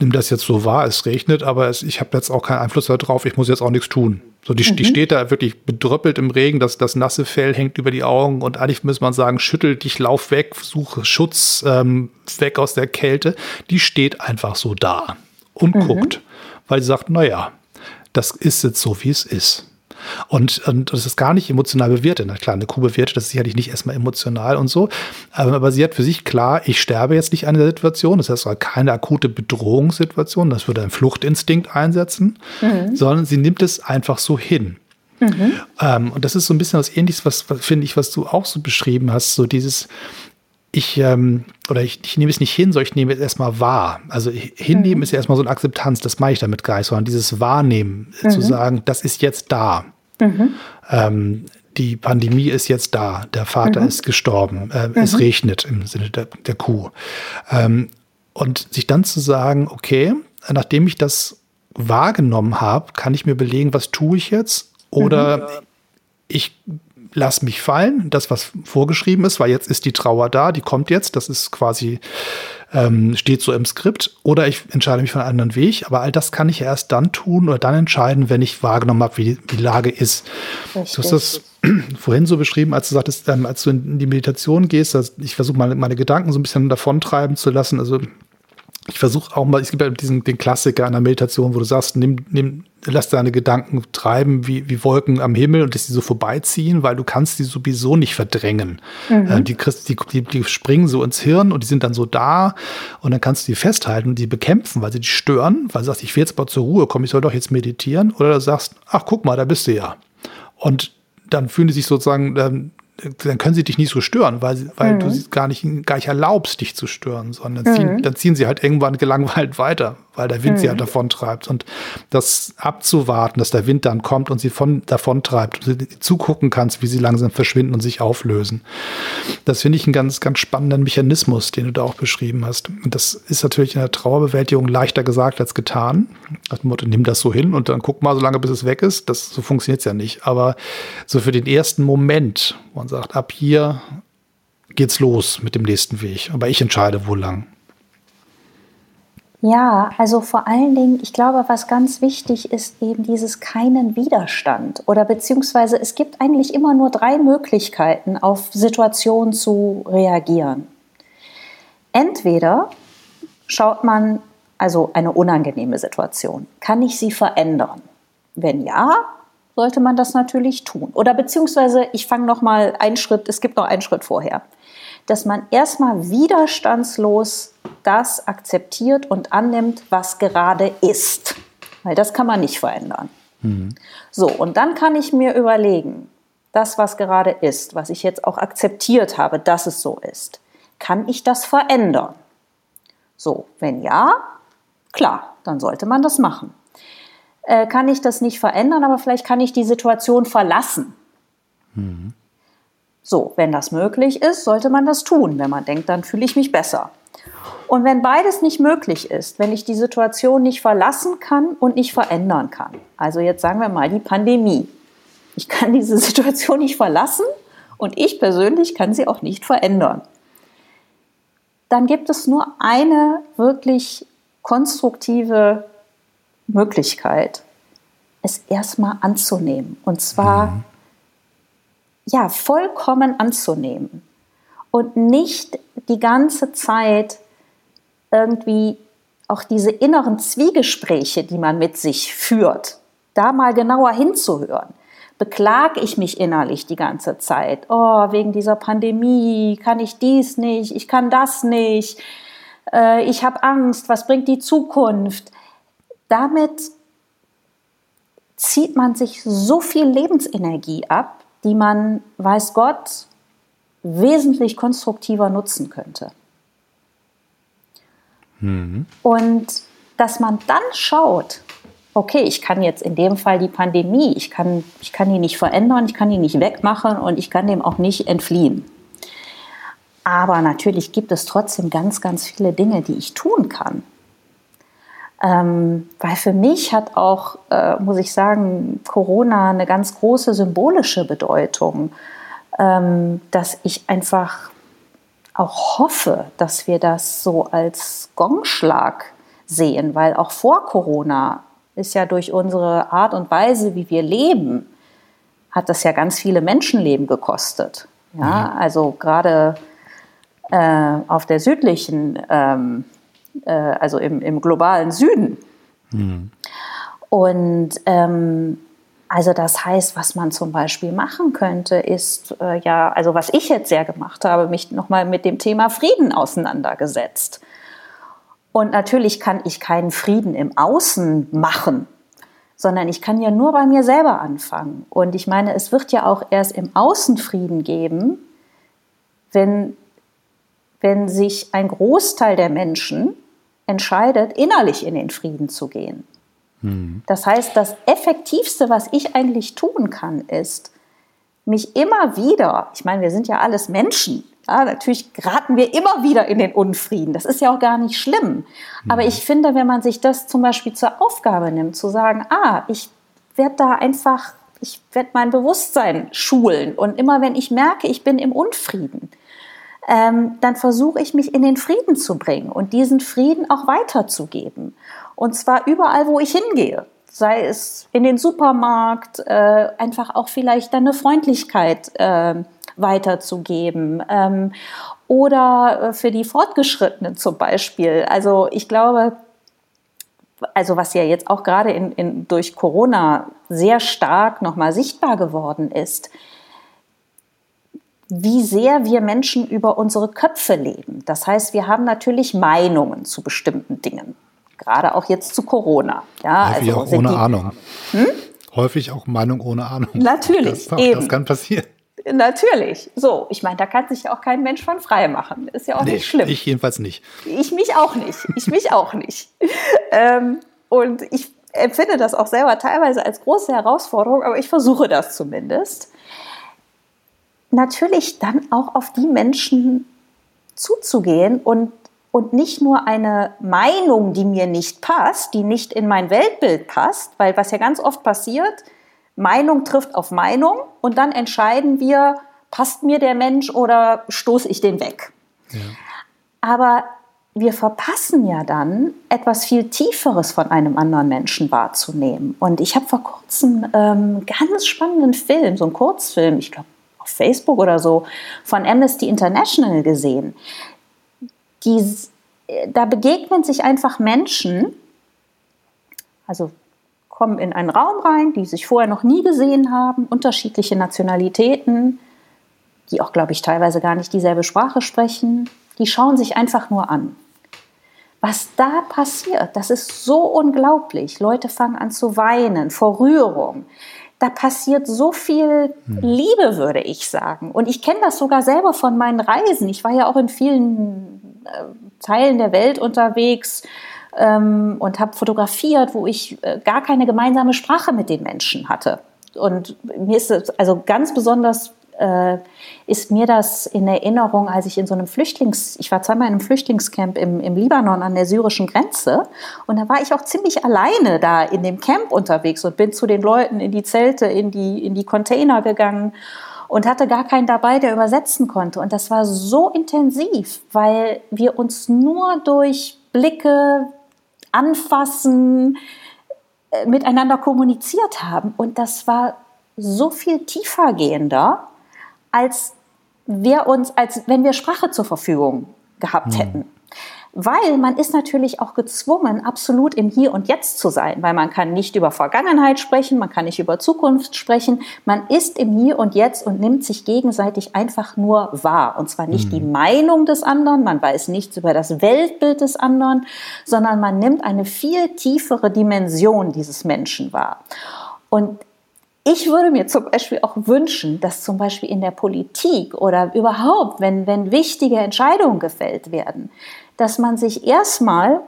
nehme das jetzt so wahr, es regnet, aber es, ich habe jetzt auch keinen Einfluss darauf, ich muss jetzt auch nichts tun. So, die, mhm. die steht da wirklich bedröppelt im Regen, das, das nasse Fell hängt über die Augen und eigentlich muss man sagen, schüttel dich, lauf weg, suche Schutz ähm, weg aus der Kälte. Die steht einfach so da und mhm. guckt, weil sie sagt, naja, das ist jetzt so, wie es ist. Und, und das ist gar nicht emotional bewertet. Na klar, eine Kuh bewertet das ist sicherlich nicht erstmal emotional und so. Aber sie hat für sich klar, ich sterbe jetzt nicht an der Situation. Das heißt, keine akute Bedrohungssituation. Das würde ein Fluchtinstinkt einsetzen, mhm. sondern sie nimmt es einfach so hin. Mhm. Ähm, und das ist so ein bisschen was Ähnliches, was, was finde ich, was du auch so beschrieben hast, so dieses, ich, ähm, oder ich, ich nehme es nicht hin, sondern ich nehme es erstmal wahr. Also hinnehmen mhm. ist ja erstmal so eine Akzeptanz, das mache ich damit gar nicht, sondern dieses Wahrnehmen, mhm. zu sagen, das ist jetzt da. Mhm. Ähm, die Pandemie ist jetzt da, der Vater mhm. ist gestorben, äh, es mhm. regnet im Sinne der, der Kuh. Ähm, und sich dann zu sagen, okay, nachdem ich das wahrgenommen habe, kann ich mir überlegen, was tue ich jetzt? Oder mhm. ich lass mich fallen, das, was vorgeschrieben ist, weil jetzt ist die Trauer da, die kommt jetzt, das ist quasi, ähm, steht so im Skript, oder ich entscheide mich für einen anderen Weg, aber all das kann ich erst dann tun oder dann entscheiden, wenn ich wahrgenommen habe, wie die Lage ist. Richtig. Du hast das vorhin so beschrieben, als du sagtest, ähm, als du in die Meditation gehst, dass ich versuche meine, meine Gedanken so ein bisschen davontreiben zu lassen, also ich versuche auch mal, es gibt ja diesen, den Klassiker einer Meditation, wo du sagst, nimm, nimm, lass deine Gedanken treiben wie, wie Wolken am Himmel und dass sie so vorbeiziehen, weil du kannst die sowieso nicht verdrängen. Mhm. Äh, die, die, die, springen so ins Hirn und die sind dann so da und dann kannst du die festhalten und die bekämpfen, weil sie dich stören, weil du sagst, ich will jetzt mal zur Ruhe kommen, ich soll doch jetzt meditieren. Oder du sagst, ach guck mal, da bist du ja. Und dann fühlen die sich sozusagen, ähm, dann können sie dich nicht so stören, weil, weil mhm. du sie gar nicht, gar nicht erlaubst, dich zu stören, sondern mhm. ziehen, dann ziehen sie halt irgendwann gelangweilt weiter, weil der Wind mhm. sie halt davontreibt. Und das abzuwarten, dass der Wind dann kommt und sie von, davontreibt, und du zugucken kannst, wie sie langsam verschwinden und sich auflösen. Das finde ich einen ganz, ganz spannenden Mechanismus, den du da auch beschrieben hast. Und das ist natürlich in der Trauerbewältigung leichter gesagt als getan. Dem Motto, nimm das so hin und dann guck mal so lange, bis es weg ist. Das, so funktioniert es ja nicht. Aber so für den ersten Moment, wo man sagt, ab hier geht's los mit dem nächsten Weg. Aber ich entscheide, wo lang. Ja, also vor allen Dingen, ich glaube, was ganz wichtig ist, eben dieses keinen Widerstand oder beziehungsweise es gibt eigentlich immer nur drei Möglichkeiten, auf Situationen zu reagieren. Entweder schaut man, also eine unangenehme Situation, kann ich sie verändern? Wenn ja, sollte man das natürlich tun. Oder beziehungsweise, ich fange noch mal einen Schritt, es gibt noch einen Schritt vorher dass man erstmal widerstandslos das akzeptiert und annimmt, was gerade ist. Weil das kann man nicht verändern. Mhm. So, und dann kann ich mir überlegen, das, was gerade ist, was ich jetzt auch akzeptiert habe, dass es so ist, kann ich das verändern? So, wenn ja, klar, dann sollte man das machen. Äh, kann ich das nicht verändern, aber vielleicht kann ich die Situation verlassen. Mhm. So, wenn das möglich ist, sollte man das tun, wenn man denkt, dann fühle ich mich besser. Und wenn beides nicht möglich ist, wenn ich die Situation nicht verlassen kann und nicht verändern kann, also jetzt sagen wir mal die Pandemie, ich kann diese Situation nicht verlassen und ich persönlich kann sie auch nicht verändern, dann gibt es nur eine wirklich konstruktive Möglichkeit, es erstmal anzunehmen. Und zwar mhm ja, vollkommen anzunehmen und nicht die ganze Zeit irgendwie auch diese inneren Zwiegespräche, die man mit sich führt, da mal genauer hinzuhören. Beklage ich mich innerlich die ganze Zeit? Oh, wegen dieser Pandemie kann ich dies nicht, ich kann das nicht, äh, ich habe Angst, was bringt die Zukunft? Damit zieht man sich so viel Lebensenergie ab, die man, weiß Gott, wesentlich konstruktiver nutzen könnte. Mhm. Und dass man dann schaut, okay, ich kann jetzt in dem Fall die Pandemie, ich kann, ich kann die nicht verändern, ich kann die nicht wegmachen und ich kann dem auch nicht entfliehen. Aber natürlich gibt es trotzdem ganz, ganz viele Dinge, die ich tun kann. Ähm, weil für mich hat auch, äh, muss ich sagen, Corona eine ganz große symbolische Bedeutung, dass ich einfach auch hoffe, dass wir das so als Gongschlag sehen, weil auch vor Corona ist ja durch unsere Art und Weise, wie wir leben, hat das ja ganz viele Menschenleben gekostet. Ja, mhm. also gerade äh, auf der südlichen ähm, äh, also im, im, globalen Süden. Mhm. Und ähm, also das heißt, was man zum Beispiel machen könnte, ist äh, ja, also was ich jetzt sehr gemacht habe, mich nochmal mit dem Thema Frieden auseinandergesetzt. Und natürlich kann ich keinen Frieden im Außen machen, sondern ich kann ja nur bei mir selber anfangen. Und ich meine, es wird ja auch erst im Außen Frieden geben, wenn, wenn sich ein Großteil der Menschen entscheidet, innerlich in den Frieden zu gehen. Mhm. Das heißt, das Effektivste, was ich eigentlich tun kann, ist, mich immer wieder, ich meine, wir sind ja alles Menschen, ja, natürlich geraten wir immer wieder in den Unfrieden. Das ist ja auch gar nicht schlimm. Mhm. Aber ich finde, wenn man sich das zum Beispiel zur Aufgabe nimmt, zu sagen, ah, ich werde da einfach, ich werde mein Bewusstsein schulen und immer wenn ich merke, ich bin im Unfrieden, ähm, dann versuche ich mich in den Frieden zu bringen und diesen Frieden auch weiterzugeben. Und zwar überall, wo ich hingehe. Sei es in den Supermarkt, äh, einfach auch vielleicht eine Freundlichkeit äh, weiterzugeben. Ähm, oder äh, für die Fortgeschrittenen zum Beispiel. Also ich glaube, also was ja jetzt auch gerade in, in, durch Corona sehr stark nochmal sichtbar geworden ist, wie sehr wir Menschen über unsere Köpfe leben. Das heißt, wir haben natürlich Meinungen zu bestimmten Dingen. Gerade auch jetzt zu Corona. Ja, Häufig also auch ohne Ahnung. Hm? Häufig auch Meinung ohne Ahnung. Natürlich. Das, auch, das kann passieren. Natürlich. So, ich meine, da kann sich ja auch kein Mensch von frei machen. Ist ja auch nee, nicht schlimm. Ich jedenfalls nicht. Ich mich auch nicht. Ich mich auch nicht. Ähm, und ich empfinde das auch selber teilweise als große Herausforderung, aber ich versuche das zumindest. Natürlich dann auch auf die Menschen zuzugehen und, und nicht nur eine Meinung, die mir nicht passt, die nicht in mein Weltbild passt, weil was ja ganz oft passiert, Meinung trifft auf Meinung und dann entscheiden wir, passt mir der Mensch oder stoße ich den weg. Ja. Aber wir verpassen ja dann, etwas viel Tieferes von einem anderen Menschen wahrzunehmen. Und ich habe vor kurzem ähm, ganz spannenden Film, so einen Kurzfilm, ich glaube auf Facebook oder so, von Amnesty International gesehen. Die, da begegnen sich einfach Menschen, also kommen in einen Raum rein, die sich vorher noch nie gesehen haben, unterschiedliche Nationalitäten, die auch, glaube ich, teilweise gar nicht dieselbe Sprache sprechen. Die schauen sich einfach nur an. Was da passiert, das ist so unglaublich. Leute fangen an zu weinen vor Rührung. Da passiert so viel hm. Liebe, würde ich sagen. Und ich kenne das sogar selber von meinen Reisen. Ich war ja auch in vielen äh, Teilen der Welt unterwegs ähm, und habe fotografiert, wo ich äh, gar keine gemeinsame Sprache mit den Menschen hatte. Und mir ist es also ganz besonders äh, ist mir das in Erinnerung, als ich in so einem Flüchtlings, ich war zweimal in einem Flüchtlingscamp im, im Libanon an der syrischen Grenze und da war ich auch ziemlich alleine da in dem Camp unterwegs und bin zu den Leuten in die Zelte, in die, in die Container gegangen und hatte gar keinen dabei, der übersetzen konnte. Und das war so intensiv, weil wir uns nur durch Blicke, Anfassen, äh, miteinander kommuniziert haben. Und das war so viel tiefer gehender, als wir uns, als wenn wir Sprache zur Verfügung gehabt hm. hätten. Weil man ist natürlich auch gezwungen, absolut im Hier und Jetzt zu sein, weil man kann nicht über Vergangenheit sprechen, man kann nicht über Zukunft sprechen. Man ist im Hier und Jetzt und nimmt sich gegenseitig einfach nur wahr. Und zwar nicht mhm. die Meinung des anderen, man weiß nichts über das Weltbild des anderen, sondern man nimmt eine viel tiefere Dimension dieses Menschen wahr. Und ich würde mir zum Beispiel auch wünschen, dass zum Beispiel in der Politik oder überhaupt, wenn, wenn wichtige Entscheidungen gefällt werden, dass man sich erstmal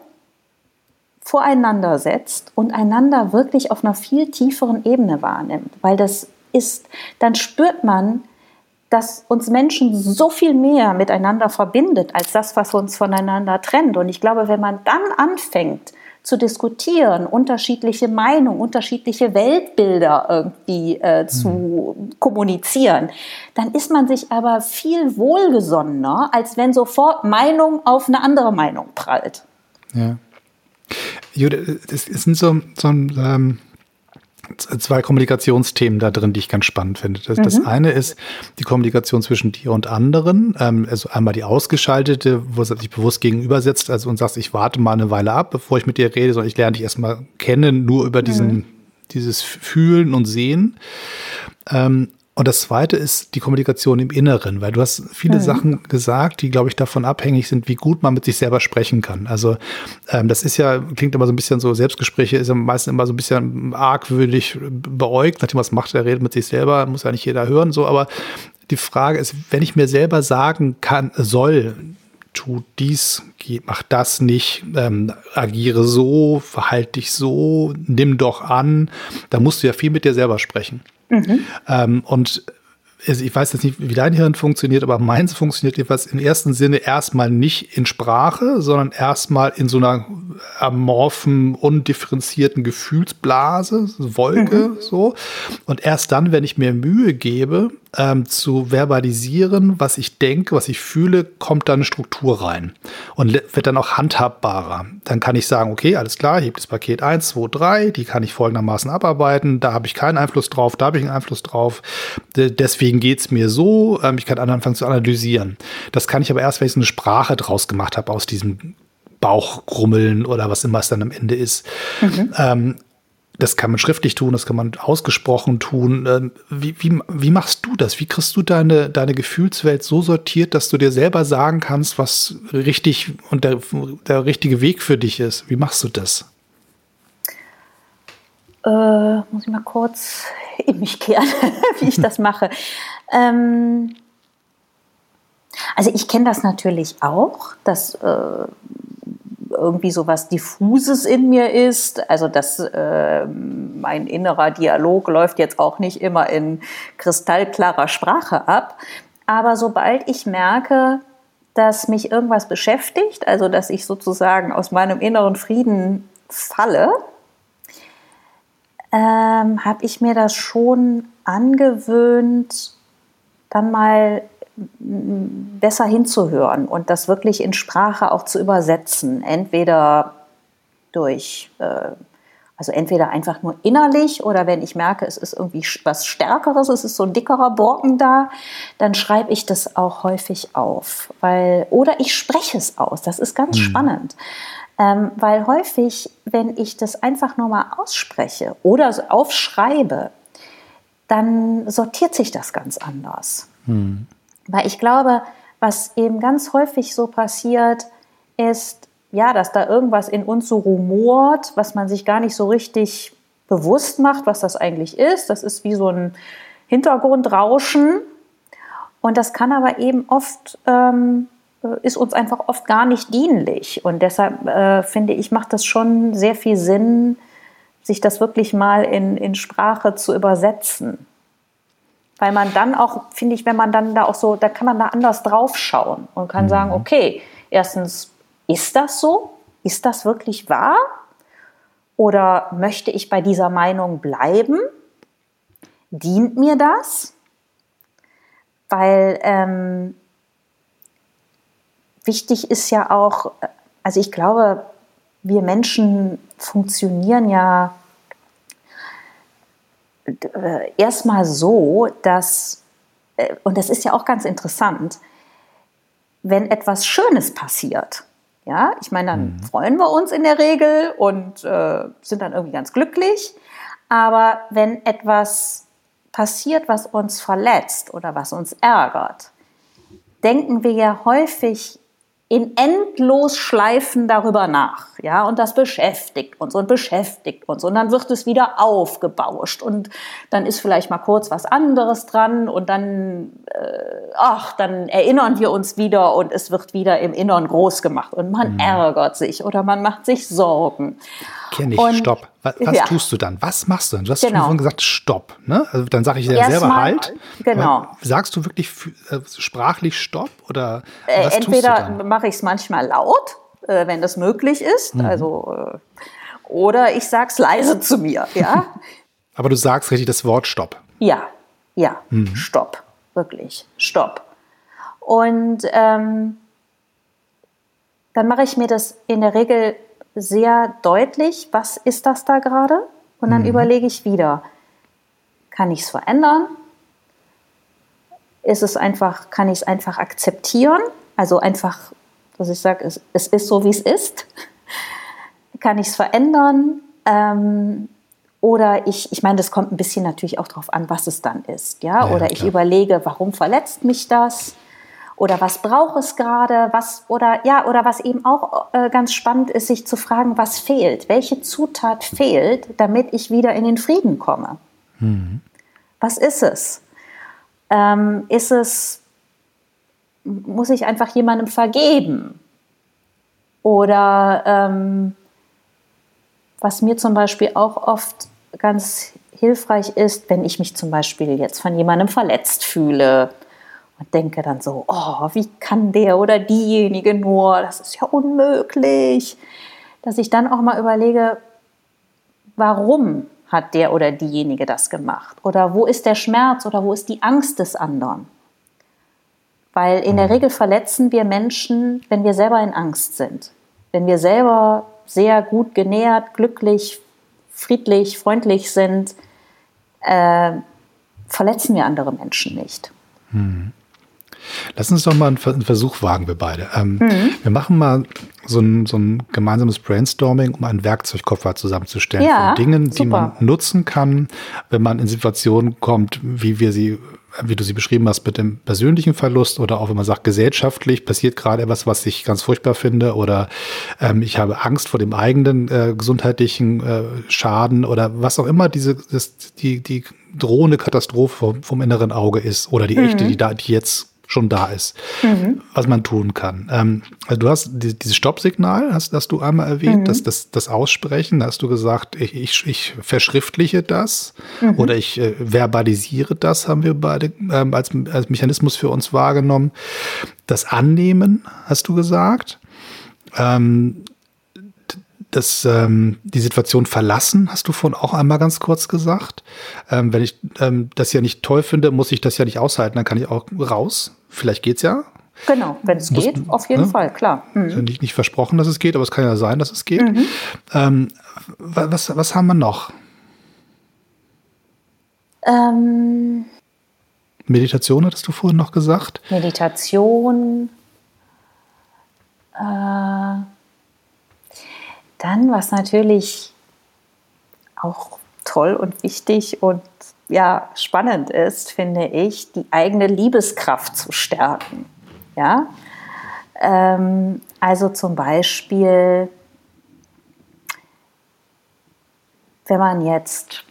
voreinander setzt und einander wirklich auf einer viel tieferen Ebene wahrnimmt. Weil das ist, dann spürt man, dass uns Menschen so viel mehr miteinander verbindet, als das, was uns voneinander trennt. Und ich glaube, wenn man dann anfängt, zu diskutieren, unterschiedliche Meinungen, unterschiedliche Weltbilder irgendwie äh, zu mhm. kommunizieren, dann ist man sich aber viel wohlgesonnener, als wenn sofort Meinung auf eine andere Meinung prallt. Ja. Jude, es sind so, so ein, ähm, zwei Kommunikationsthemen da drin, die ich ganz spannend finde. Das, mhm. das eine ist die Kommunikation zwischen dir und anderen. Ähm, also einmal die ausgeschaltete, wo es sich bewusst gegenübersetzt also und sagst, ich warte mal eine Weile ab, bevor ich mit dir rede, sondern ich lerne dich erstmal kennen, nur über diesen, mhm. dieses Fühlen und Sehen. Ähm, und das zweite ist die Kommunikation im Inneren, weil du hast viele mhm. Sachen gesagt, die, glaube ich, davon abhängig sind, wie gut man mit sich selber sprechen kann. Also ähm, das ist ja, klingt immer so ein bisschen so, Selbstgespräche ist ja meistens immer so ein bisschen argwürdig beäugt, nachdem was macht, er redet mit sich selber, muss ja nicht jeder hören, so, aber die Frage ist, wenn ich mir selber sagen kann, soll, tu dies, mach das nicht, ähm, agiere so, verhalte dich so, nimm doch an, da musst du ja viel mit dir selber sprechen. Mhm. Ähm, und ich weiß jetzt nicht, wie dein Hirn funktioniert, aber meins funktioniert jedenfalls im ersten Sinne erstmal nicht in Sprache, sondern erstmal in so einer amorphen, undifferenzierten Gefühlsblase, Wolke, mhm. so. Und erst dann, wenn ich mir Mühe gebe, ähm, zu verbalisieren, was ich denke, was ich fühle, kommt da eine Struktur rein und wird dann auch handhabbarer. Dann kann ich sagen, okay, alles klar, ich habe das Paket 1, 2, 3, die kann ich folgendermaßen abarbeiten, da habe ich keinen Einfluss drauf, da habe ich einen Einfluss drauf, deswegen geht es mir so, ähm, ich kann anfangen zu analysieren. Das kann ich aber erst, wenn ich so eine Sprache draus gemacht habe aus diesem Bauchgrummeln oder was immer es dann am Ende ist. Mhm. Ähm, das kann man schriftlich tun, das kann man ausgesprochen tun. Ähm, wie, wie, wie machst du das? Wie kriegst du deine, deine Gefühlswelt so sortiert, dass du dir selber sagen kannst, was richtig und der, der richtige Weg für dich ist? Wie machst du das? Äh, muss ich mal kurz in mich kehren, wie ich das mache. Ähm, also ich kenne das natürlich auch, dass äh, irgendwie so was Diffuses in mir ist. Also dass äh, mein innerer Dialog läuft jetzt auch nicht immer in kristallklarer Sprache ab. Aber sobald ich merke, dass mich irgendwas beschäftigt, also dass ich sozusagen aus meinem inneren Frieden falle, ähm, habe ich mir das schon angewöhnt, dann mal besser hinzuhören und das wirklich in Sprache auch zu übersetzen. Entweder durch, äh, also entweder einfach nur innerlich oder wenn ich merke, es ist irgendwie was Stärkeres, es ist so ein dickerer Brocken da, dann schreibe ich das auch häufig auf. Weil, oder ich spreche es aus, das ist ganz mhm. spannend. Ähm, weil häufig, wenn ich das einfach nur mal ausspreche oder aufschreibe, dann sortiert sich das ganz anders. Mhm. Weil ich glaube, was eben ganz häufig so passiert, ist, ja, dass da irgendwas in uns so rumort, was man sich gar nicht so richtig bewusst macht, was das eigentlich ist. Das ist wie so ein Hintergrundrauschen. Und das kann aber eben oft, ähm, ist uns einfach oft gar nicht dienlich. Und deshalb äh, finde ich, macht das schon sehr viel Sinn, sich das wirklich mal in, in Sprache zu übersetzen weil man dann auch, finde ich, wenn man dann da auch so, da kann man da anders drauf schauen und kann mhm. sagen, okay, erstens, ist das so? Ist das wirklich wahr? Oder möchte ich bei dieser Meinung bleiben? Dient mir das? Weil ähm, wichtig ist ja auch, also ich glaube, wir Menschen funktionieren ja äh, erstmal so, dass, äh, und das ist ja auch ganz interessant, wenn etwas Schönes passiert, ja, ich meine, dann mhm. freuen wir uns in der Regel und äh, sind dann irgendwie ganz glücklich. Aber wenn etwas passiert, was uns verletzt oder was uns ärgert, denken wir ja häufig in endlos Schleifen darüber nach. Ja, und das beschäftigt uns und beschäftigt uns. Und dann wird es wieder aufgebauscht. Und dann ist vielleicht mal kurz was anderes dran. Und dann, äh, ach, dann erinnern wir uns wieder und es wird wieder im Innern groß gemacht. Und man mhm. ärgert sich oder man macht sich Sorgen. Kenn ich, und, stopp. Was, was ja. tust du dann? Was machst du dann? Du hast genau. schon gesagt, stopp. Ne? Also dann sage ich ja selber halt. Genau. Sagst du wirklich äh, sprachlich stopp? Oder äh, entweder mache ich es manchmal laut, äh, wenn das möglich ist. Mhm. Also, äh, oder ich sage es leise zu mir. Ja? Aber du sagst richtig das Wort stopp. Ja, ja, mhm. stopp. Wirklich, stopp. Und ähm, dann mache ich mir das in der Regel sehr deutlich, was ist das da gerade? Und dann mhm. überlege ich wieder, kann ich es verändern? Ist es einfach, kann ich es einfach akzeptieren? Also einfach, dass ich sage, es, es ist so, wie es ist. kann ich es verändern? Ähm, oder ich, ich meine, das kommt ein bisschen natürlich auch darauf an, was es dann ist. Ja? ja oder ich überlege, warum verletzt mich das? Oder was braucht es gerade, was oder ja oder was eben auch äh, ganz spannend ist, sich zu fragen, was fehlt, welche Zutat fehlt, damit ich wieder in den Frieden komme. Mhm. Was ist es? Ähm, ist es muss ich einfach jemandem vergeben oder ähm, was mir zum Beispiel auch oft ganz hilfreich ist, wenn ich mich zum Beispiel jetzt von jemandem verletzt fühle und denke dann so, oh, wie kann der oder diejenige nur, das ist ja unmöglich. Dass ich dann auch mal überlege, warum hat der oder diejenige das gemacht? Oder wo ist der Schmerz oder wo ist die Angst des anderen? Weil in der mhm. Regel verletzen wir Menschen, wenn wir selber in Angst sind. Wenn wir selber sehr gut genährt, glücklich, friedlich, freundlich sind, äh, verletzen wir andere Menschen nicht. Mhm. Lass uns doch mal einen Versuch wagen, wir beide. Ähm, mhm. Wir machen mal so ein, so ein gemeinsames Brainstorming, um einen Werkzeugkoffer zusammenzustellen ja, von Dingen, super. die man nutzen kann, wenn man in Situationen kommt, wie wir sie wie du sie beschrieben hast, mit dem persönlichen Verlust oder auch wenn man sagt, gesellschaftlich passiert gerade etwas, was ich ganz furchtbar finde oder ähm, ich habe Angst vor dem eigenen äh, gesundheitlichen äh, Schaden oder was auch immer diese, das, die, die drohende Katastrophe vom, vom inneren Auge ist oder die mhm. echte, die da, die jetzt schon da ist, mhm. was man tun kann. Ähm, also du hast die, dieses Stoppsignal, hast, hast du einmal erwähnt, mhm. das, das, das Aussprechen, da hast du gesagt, ich, ich, ich verschriftliche das mhm. oder ich äh, verbalisiere das, haben wir beide ähm, als, als Mechanismus für uns wahrgenommen. Das Annehmen, hast du gesagt. Ähm, das, ähm, die Situation verlassen, hast du vorhin auch einmal ganz kurz gesagt. Ähm, wenn ich ähm, das ja nicht toll finde, muss ich das ja nicht aushalten, dann kann ich auch raus. Vielleicht geht's ja. Genau, wenn es geht, auf jeden ne? Fall, klar. Mhm. Nicht, nicht versprochen, dass es geht, aber es kann ja sein, dass es geht. Mhm. Ähm, was, was haben wir noch? Ähm, Meditation hattest du vorhin noch gesagt. Meditation. Äh, dann, was natürlich auch toll und wichtig und ja, spannend ist, finde ich, die eigene Liebeskraft zu stärken. Ja? Ähm, also zum Beispiel, wenn man jetzt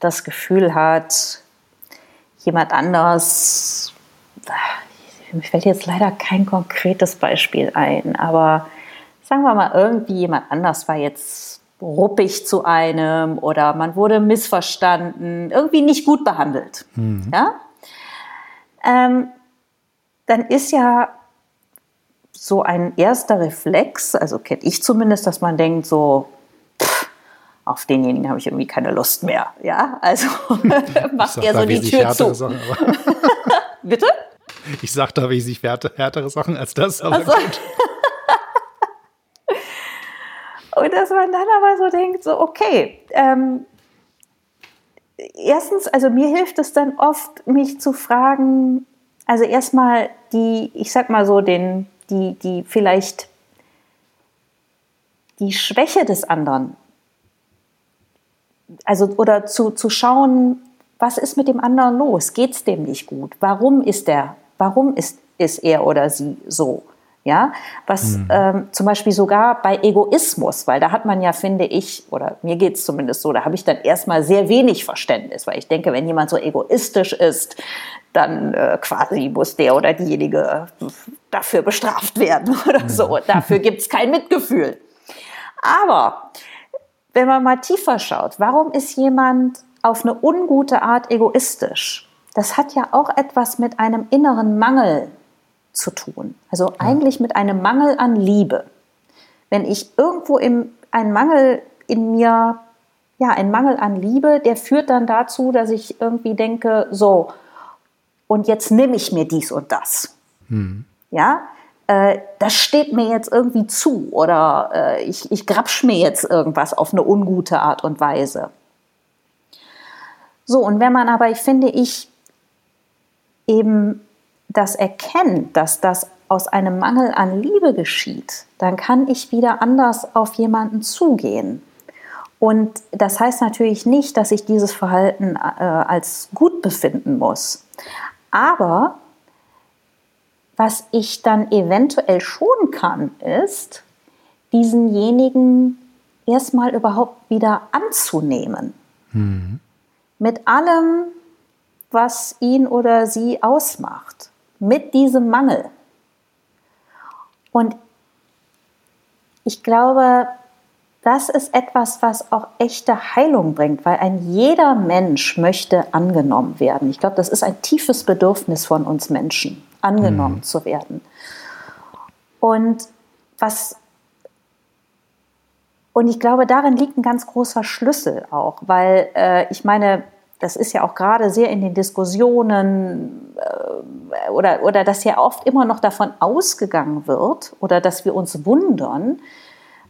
das Gefühl hat, jemand anders, mir fällt jetzt leider kein konkretes Beispiel ein, aber sagen wir mal, irgendwie jemand anders war jetzt ruppig zu einem oder man wurde missverstanden, irgendwie nicht gut behandelt. Mhm. Ja? Ähm, dann ist ja so ein erster Reflex, also kenne ich zumindest, dass man denkt so, pff, auf denjenigen habe ich irgendwie keine Lust mehr. Ja, also macht er so die Tür zu. Sachen, Bitte? Ich sage da wesentlich härtere Sachen als das, aber also, gut. Und dass man dann aber so denkt, so, okay, ähm, erstens, also mir hilft es dann oft, mich zu fragen, also erstmal die, ich sag mal so, den, die, die vielleicht die Schwäche des anderen, also oder zu, zu schauen, was ist mit dem anderen los? Geht es dem nicht gut? Warum ist der, warum ist, ist er oder sie so? Ja, was mhm. ähm, zum Beispiel sogar bei Egoismus, weil da hat man ja, finde ich, oder mir geht es zumindest so, da habe ich dann erstmal sehr wenig Verständnis, weil ich denke, wenn jemand so egoistisch ist, dann äh, quasi muss der oder diejenige dafür bestraft werden oder so. Dafür gibt es kein Mitgefühl. Aber wenn man mal tiefer schaut, warum ist jemand auf eine ungute Art egoistisch? Das hat ja auch etwas mit einem inneren Mangel zu tun. Also ja. eigentlich mit einem Mangel an Liebe. Wenn ich irgendwo im, einen Mangel in mir, ja, ein Mangel an Liebe, der führt dann dazu, dass ich irgendwie denke, so, und jetzt nehme ich mir dies und das. Mhm. Ja, äh, das steht mir jetzt irgendwie zu oder äh, ich, ich grapsch mir jetzt irgendwas auf eine ungute Art und Weise. So, und wenn man aber, ich finde, ich eben das erkennt, dass das aus einem Mangel an Liebe geschieht, dann kann ich wieder anders auf jemanden zugehen. Und das heißt natürlich nicht, dass ich dieses Verhalten äh, als gut befinden muss. Aber was ich dann eventuell schon kann, ist, diesenjenigen erstmal überhaupt wieder anzunehmen. Mhm. Mit allem, was ihn oder sie ausmacht mit diesem Mangel. Und ich glaube, das ist etwas, was auch echte Heilung bringt, weil ein jeder Mensch möchte angenommen werden. Ich glaube, das ist ein tiefes Bedürfnis von uns Menschen, angenommen mhm. zu werden. Und was und ich glaube, darin liegt ein ganz großer Schlüssel auch, weil äh, ich meine, das ist ja auch gerade sehr in den Diskussionen äh, oder, oder dass ja oft immer noch davon ausgegangen wird oder dass wir uns wundern,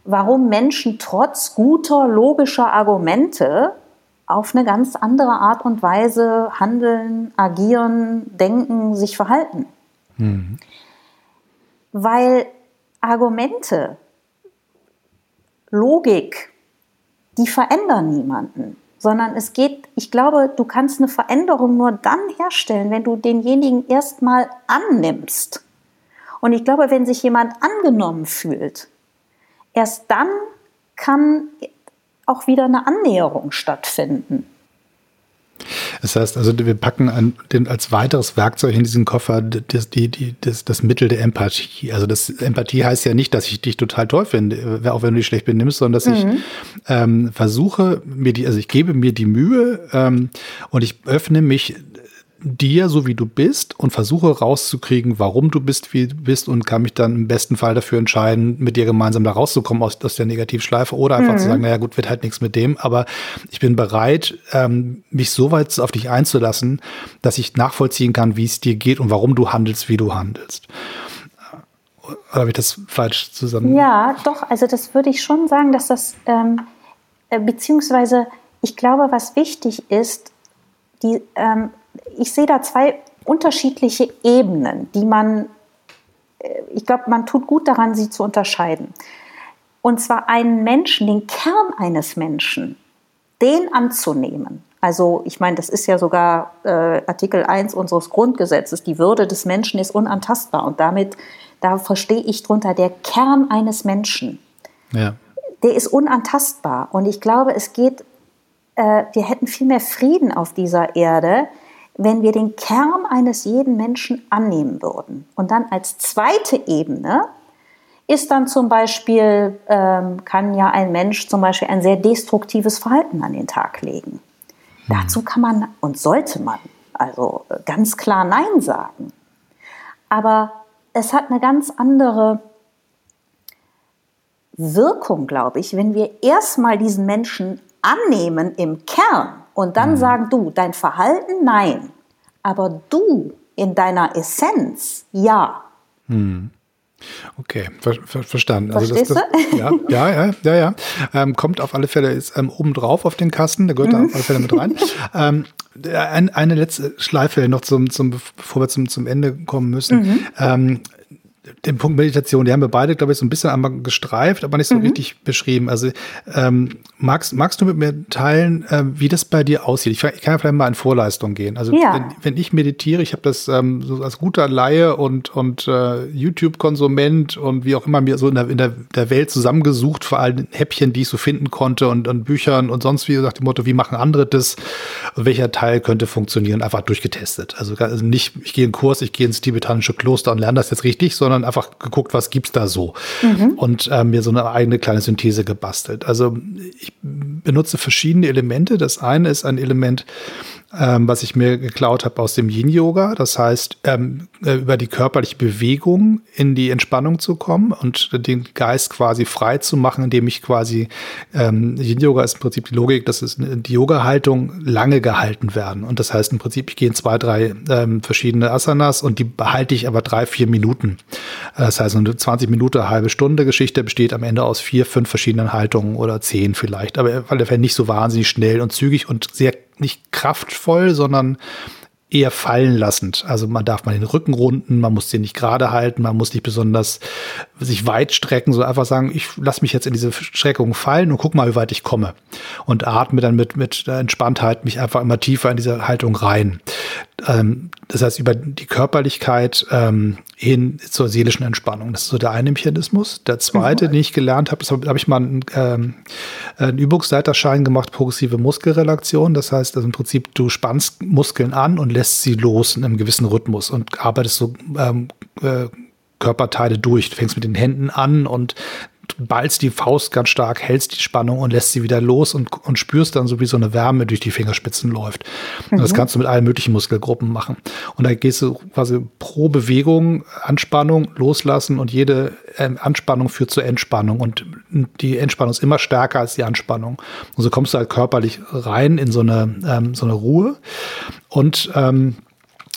warum Menschen trotz guter logischer Argumente auf eine ganz andere Art und Weise handeln, agieren, denken, sich verhalten. Mhm. Weil Argumente, Logik, die verändern niemanden, sondern es geht, ich glaube, du kannst eine Veränderung nur dann herstellen, wenn du denjenigen erstmal annimmst. Und ich glaube, wenn sich jemand angenommen fühlt, erst dann kann auch wieder eine Annäherung stattfinden. Das heißt also, wir packen an, den, als weiteres Werkzeug in diesen Koffer das, die, die, das, das Mittel der Empathie. Also das Empathie heißt ja nicht, dass ich dich total toll finde, auch wenn du dich schlecht benimmst, sondern dass mhm. ich ähm, versuche, mir die, also ich gebe mir die Mühe ähm, und ich öffne mich dir, so wie du bist, und versuche rauszukriegen, warum du bist, wie du bist, und kann mich dann im besten Fall dafür entscheiden, mit dir gemeinsam da rauszukommen aus, aus der Negativschleife oder einfach mhm. zu sagen, naja gut, wird halt nichts mit dem, aber ich bin bereit, ähm, mich so weit auf dich einzulassen, dass ich nachvollziehen kann, wie es dir geht und warum du handelst, wie du handelst. Oder habe ich das falsch zusammen? Ja, doch, also das würde ich schon sagen, dass das, ähm, äh, beziehungsweise ich glaube, was wichtig ist, die, ähm, ich sehe da zwei unterschiedliche Ebenen, die man, äh, ich glaube, man tut gut daran, sie zu unterscheiden. Und zwar einen Menschen, den Kern eines Menschen, den anzunehmen. Also ich meine, das ist ja sogar äh, Artikel 1 unseres Grundgesetzes, die Würde des Menschen ist unantastbar. Und damit, da verstehe ich drunter, der Kern eines Menschen, ja. der ist unantastbar. Und ich glaube, es geht, äh, wir hätten viel mehr Frieden auf dieser Erde, wenn wir den Kern eines jeden Menschen annehmen würden. Und dann als zweite Ebene ist dann zum Beispiel, ähm, kann ja ein Mensch zum Beispiel ein sehr destruktives Verhalten an den Tag legen. Hm. Dazu kann man und sollte man also ganz klar Nein sagen. Aber es hat eine ganz andere Wirkung, glaube ich, wenn wir erstmal diesen Menschen annehmen im Kern und dann mhm. sagen, du, dein Verhalten, nein, aber du in deiner Essenz, ja. Mhm. Okay, ver ver verstanden. Verstehst also das, das, ja, ja, ja, ja, ja. Ähm, kommt auf alle Fälle ist ähm, oben drauf auf den Kasten, der gehört mhm. da auf alle Fälle mit rein. ähm, ein, eine letzte Schleife noch zum, zum bevor wir zum, zum Ende kommen müssen. Mhm. Den Punkt Meditation, die haben wir beide, glaube ich, so ein bisschen einmal gestreift, aber nicht so mhm. richtig beschrieben. Also ähm, magst, magst du mit mir teilen, äh, wie das bei dir aussieht? Ich, ich, kann ja vielleicht mal in Vorleistung gehen. Also ja. wenn, wenn, ich meditiere, ich habe das ähm, so als guter Laie und, und äh, YouTube-Konsument und wie auch immer mir so in der, in der, der Welt zusammengesucht, vor allem Häppchen, die ich so finden konnte und, und Büchern und sonst wie, nach dem Motto, wie machen andere das? Und welcher Teil könnte funktionieren? Einfach durchgetestet. Also, also nicht, ich gehe in Kurs, ich gehe ins tibetanische Kloster und lerne das jetzt richtig, sondern sondern einfach geguckt, was gibt's da so mhm. und äh, mir so eine eigene kleine Synthese gebastelt. Also ich benutze verschiedene Elemente. Das eine ist ein Element, ähm, was ich mir geklaut habe aus dem Yin-Yoga. Das heißt, ähm, äh, über die körperliche Bewegung in die Entspannung zu kommen und den Geist quasi frei zu machen, indem ich quasi, ähm, Yin-Yoga ist im Prinzip die Logik, dass es die Yoga-Haltung lange gehalten werden. Und das heißt im Prinzip, ich gehe in zwei, drei ähm, verschiedene Asanas und die behalte ich aber drei, vier Minuten. Das heißt, eine 20 Minuten, eine halbe Stunde Geschichte besteht am Ende aus vier, fünf verschiedenen Haltungen oder zehn vielleicht. Aber weil der nicht so wahnsinnig schnell und zügig und sehr nicht kraftvoll, sondern eher fallen lassend. Also man darf mal den Rücken runden, man muss den nicht gerade halten, man muss nicht besonders sich weit strecken, so einfach sagen, ich lasse mich jetzt in diese Streckung fallen und guck mal, wie weit ich komme. Und atme dann mit, mit Entspanntheit mich einfach immer tiefer in diese Haltung rein. Ähm, das heißt, über die Körperlichkeit ähm, hin zur seelischen Entspannung. Das ist so der eine Mechanismus. Der zweite, mhm. den ich gelernt habe, habe hab ich mal einen, ähm, einen Übungsleiterschein gemacht, progressive Muskelrelaktion. Das heißt, also im Prinzip, du spannst Muskeln an und lässt sie los in einem gewissen Rhythmus und arbeitest so ähm, äh, Körperteile durch. Du fängst mit den Händen an und ballst die Faust ganz stark, hältst die Spannung und lässt sie wieder los und, und spürst dann so wie so eine Wärme durch die Fingerspitzen läuft. Mhm. Das kannst du mit allen möglichen Muskelgruppen machen. Und da gehst du quasi pro Bewegung Anspannung loslassen und jede ähm, Anspannung führt zur Entspannung und die Entspannung ist immer stärker als die Anspannung. Und so kommst du halt körperlich rein in so eine, ähm, so eine Ruhe und ähm,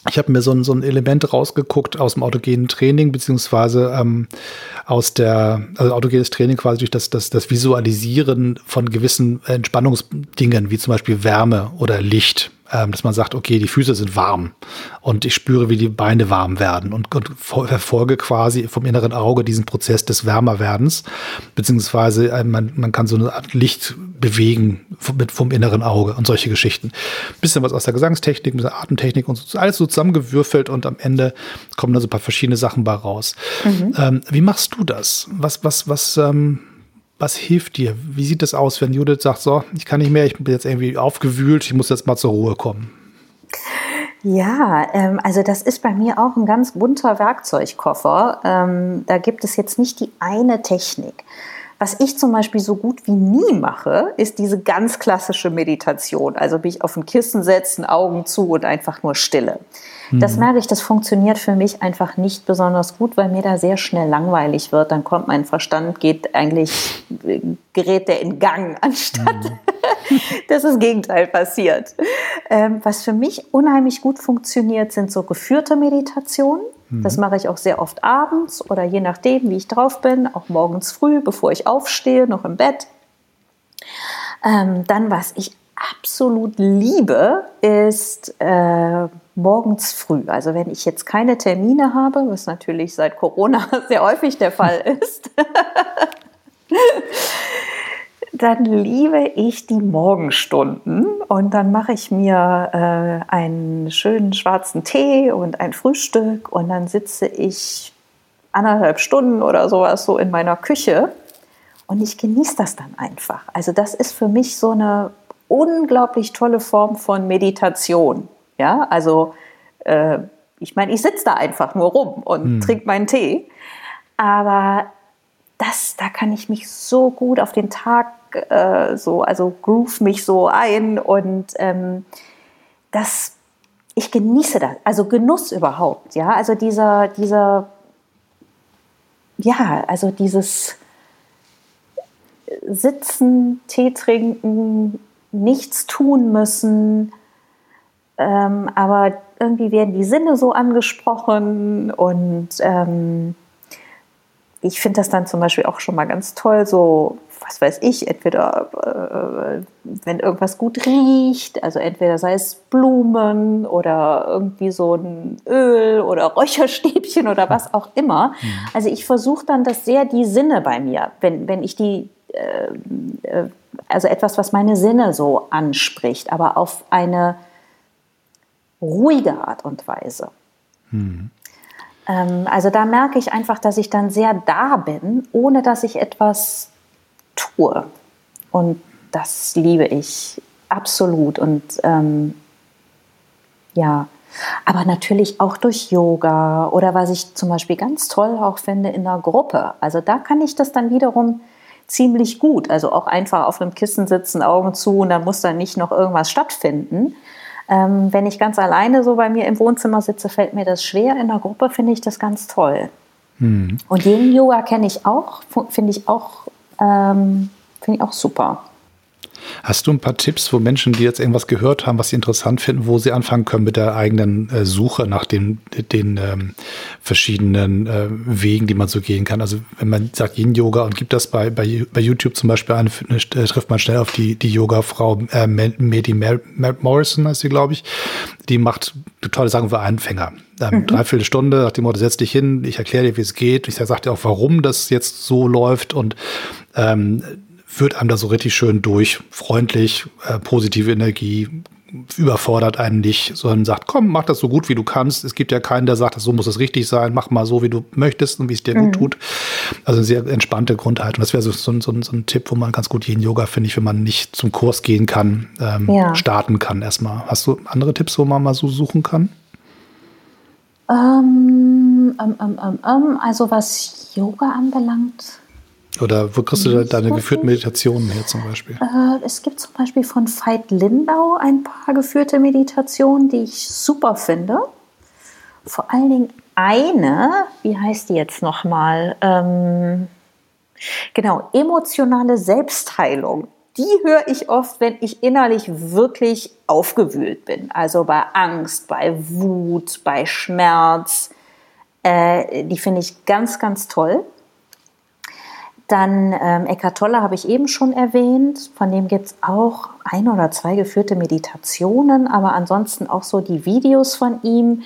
ich habe mir so ein, so ein Element rausgeguckt aus dem autogenen Training, beziehungsweise ähm, aus der, also autogenes Training quasi durch das, das, das Visualisieren von gewissen Entspannungsdingen, wie zum Beispiel Wärme oder Licht. Ähm, dass man sagt, okay, die Füße sind warm und ich spüre, wie die Beine warm werden und, und verfolge quasi vom inneren Auge diesen Prozess des Wärmerwerdens, beziehungsweise äh, man, man kann so eine Art Licht bewegen vom, vom inneren Auge und solche Geschichten. bisschen was aus der Gesangstechnik, mit der Atemtechnik und so, alles so zusammengewürfelt und am Ende kommen da so ein paar verschiedene Sachen bei raus. Mhm. Ähm, wie machst du das? Was, was, was, ähm, was hilft dir? Wie sieht es aus, wenn Judith sagt, so, ich kann nicht mehr, ich bin jetzt irgendwie aufgewühlt, ich muss jetzt mal zur Ruhe kommen? Ja, ähm, also das ist bei mir auch ein ganz bunter Werkzeugkoffer. Ähm, da gibt es jetzt nicht die eine Technik. Was ich zum Beispiel so gut wie nie mache, ist diese ganz klassische Meditation. Also mich auf ein Kissen setzen, Augen zu und einfach nur Stille. Das mhm. merke ich, das funktioniert für mich einfach nicht besonders gut, weil mir da sehr schnell langweilig wird. Dann kommt mein Verstand, geht eigentlich, gerät der in Gang, anstatt mhm. dass das Gegenteil passiert. Ähm, was für mich unheimlich gut funktioniert, sind so geführte Meditationen. Das mhm. mache ich auch sehr oft abends oder je nachdem, wie ich drauf bin, auch morgens früh, bevor ich aufstehe, noch im Bett. Ähm, dann, was ich absolut liebe, ist äh, morgens früh. Also wenn ich jetzt keine Termine habe, was natürlich seit Corona sehr häufig der Fall ist, dann liebe ich die Morgenstunden und dann mache ich mir äh, einen schönen schwarzen Tee und ein Frühstück und dann sitze ich anderthalb Stunden oder sowas so in meiner Küche und ich genieße das dann einfach. Also das ist für mich so eine unglaublich tolle Form von Meditation. Ja, also äh, ich meine, ich sitze da einfach nur rum und hm. trinke meinen Tee, aber das, da kann ich mich so gut auf den Tag äh, so, also groove mich so ein und ähm, das, ich genieße das, also Genuss überhaupt, ja, also dieser, dieser, ja, also dieses Sitzen, Tee trinken, nichts tun müssen, ähm, aber irgendwie werden die Sinne so angesprochen und ähm, ich finde das dann zum Beispiel auch schon mal ganz toll, so, was weiß ich, entweder, äh, wenn irgendwas gut riecht, also entweder sei es Blumen oder irgendwie so ein Öl oder Räucherstäbchen oder was auch immer. Mhm. Also ich versuche dann das sehr die Sinne bei mir, wenn, wenn ich die, äh, äh also etwas, was meine Sinne so anspricht, aber auf eine ruhige Art und Weise. Mhm. Ähm, also da merke ich einfach, dass ich dann sehr da bin, ohne dass ich etwas tue. Und das liebe ich absolut. Und ähm, ja, aber natürlich auch durch Yoga oder was ich zum Beispiel ganz toll auch finde in der Gruppe. Also da kann ich das dann wiederum ziemlich gut. Also auch einfach auf einem Kissen sitzen, Augen zu und dann muss dann nicht noch irgendwas stattfinden. Ähm, wenn ich ganz alleine so bei mir im Wohnzimmer sitze, fällt mir das schwer. In der Gruppe finde ich das ganz toll. Mhm. Und Yin Yoga kenne ich auch, finde ich auch, ähm, finde ich auch super. Hast du ein paar Tipps, wo Menschen, die jetzt irgendwas gehört haben, was sie interessant finden, wo sie anfangen können mit der eigenen äh, Suche nach den, den ähm, verschiedenen äh, Wegen, die man so gehen kann? Also wenn man sagt Yin-Yoga und gibt das bei, bei, bei YouTube zum Beispiel ein, äh, trifft man schnell auf die, die Yoga-Frau äh, Medi Morrison, heißt sie, glaube ich. Die macht tolle Sachen für Anfänger. Ähm, mhm. Dreiviertel Stunde nach dem Motto, setz dich hin, ich erkläre dir, wie es geht. Ich sage dir auch, warum das jetzt so läuft und ähm, führt einem da so richtig schön durch, freundlich, äh, positive Energie, überfordert einen nicht, sondern sagt, komm, mach das so gut wie du kannst. Es gibt ja keinen, der sagt, so muss es richtig sein, mach mal so, wie du möchtest und wie es dir mhm. gut tut. Also eine sehr entspannte Grundhaltung. Das wäre so, so, so, ein Tipp, wo man ganz gut jeden Yoga, finde ich, wenn man nicht zum Kurs gehen kann, ähm, ja. starten kann erstmal. Hast du andere Tipps, wo man mal so suchen kann? Ähm, ähm, ähm, ähm also was Yoga anbelangt, oder wo kriegst du deine geführten Meditationen her zum Beispiel? Äh, es gibt zum Beispiel von Veit Lindau ein paar geführte Meditationen, die ich super finde. Vor allen Dingen eine, wie heißt die jetzt nochmal? Ähm, genau, emotionale Selbstheilung. Die höre ich oft, wenn ich innerlich wirklich aufgewühlt bin. Also bei Angst, bei Wut, bei Schmerz. Äh, die finde ich ganz, ganz toll. Dann ähm, Eckart Tolle habe ich eben schon erwähnt. Von dem gibt es auch ein oder zwei geführte Meditationen, aber ansonsten auch so die Videos von ihm.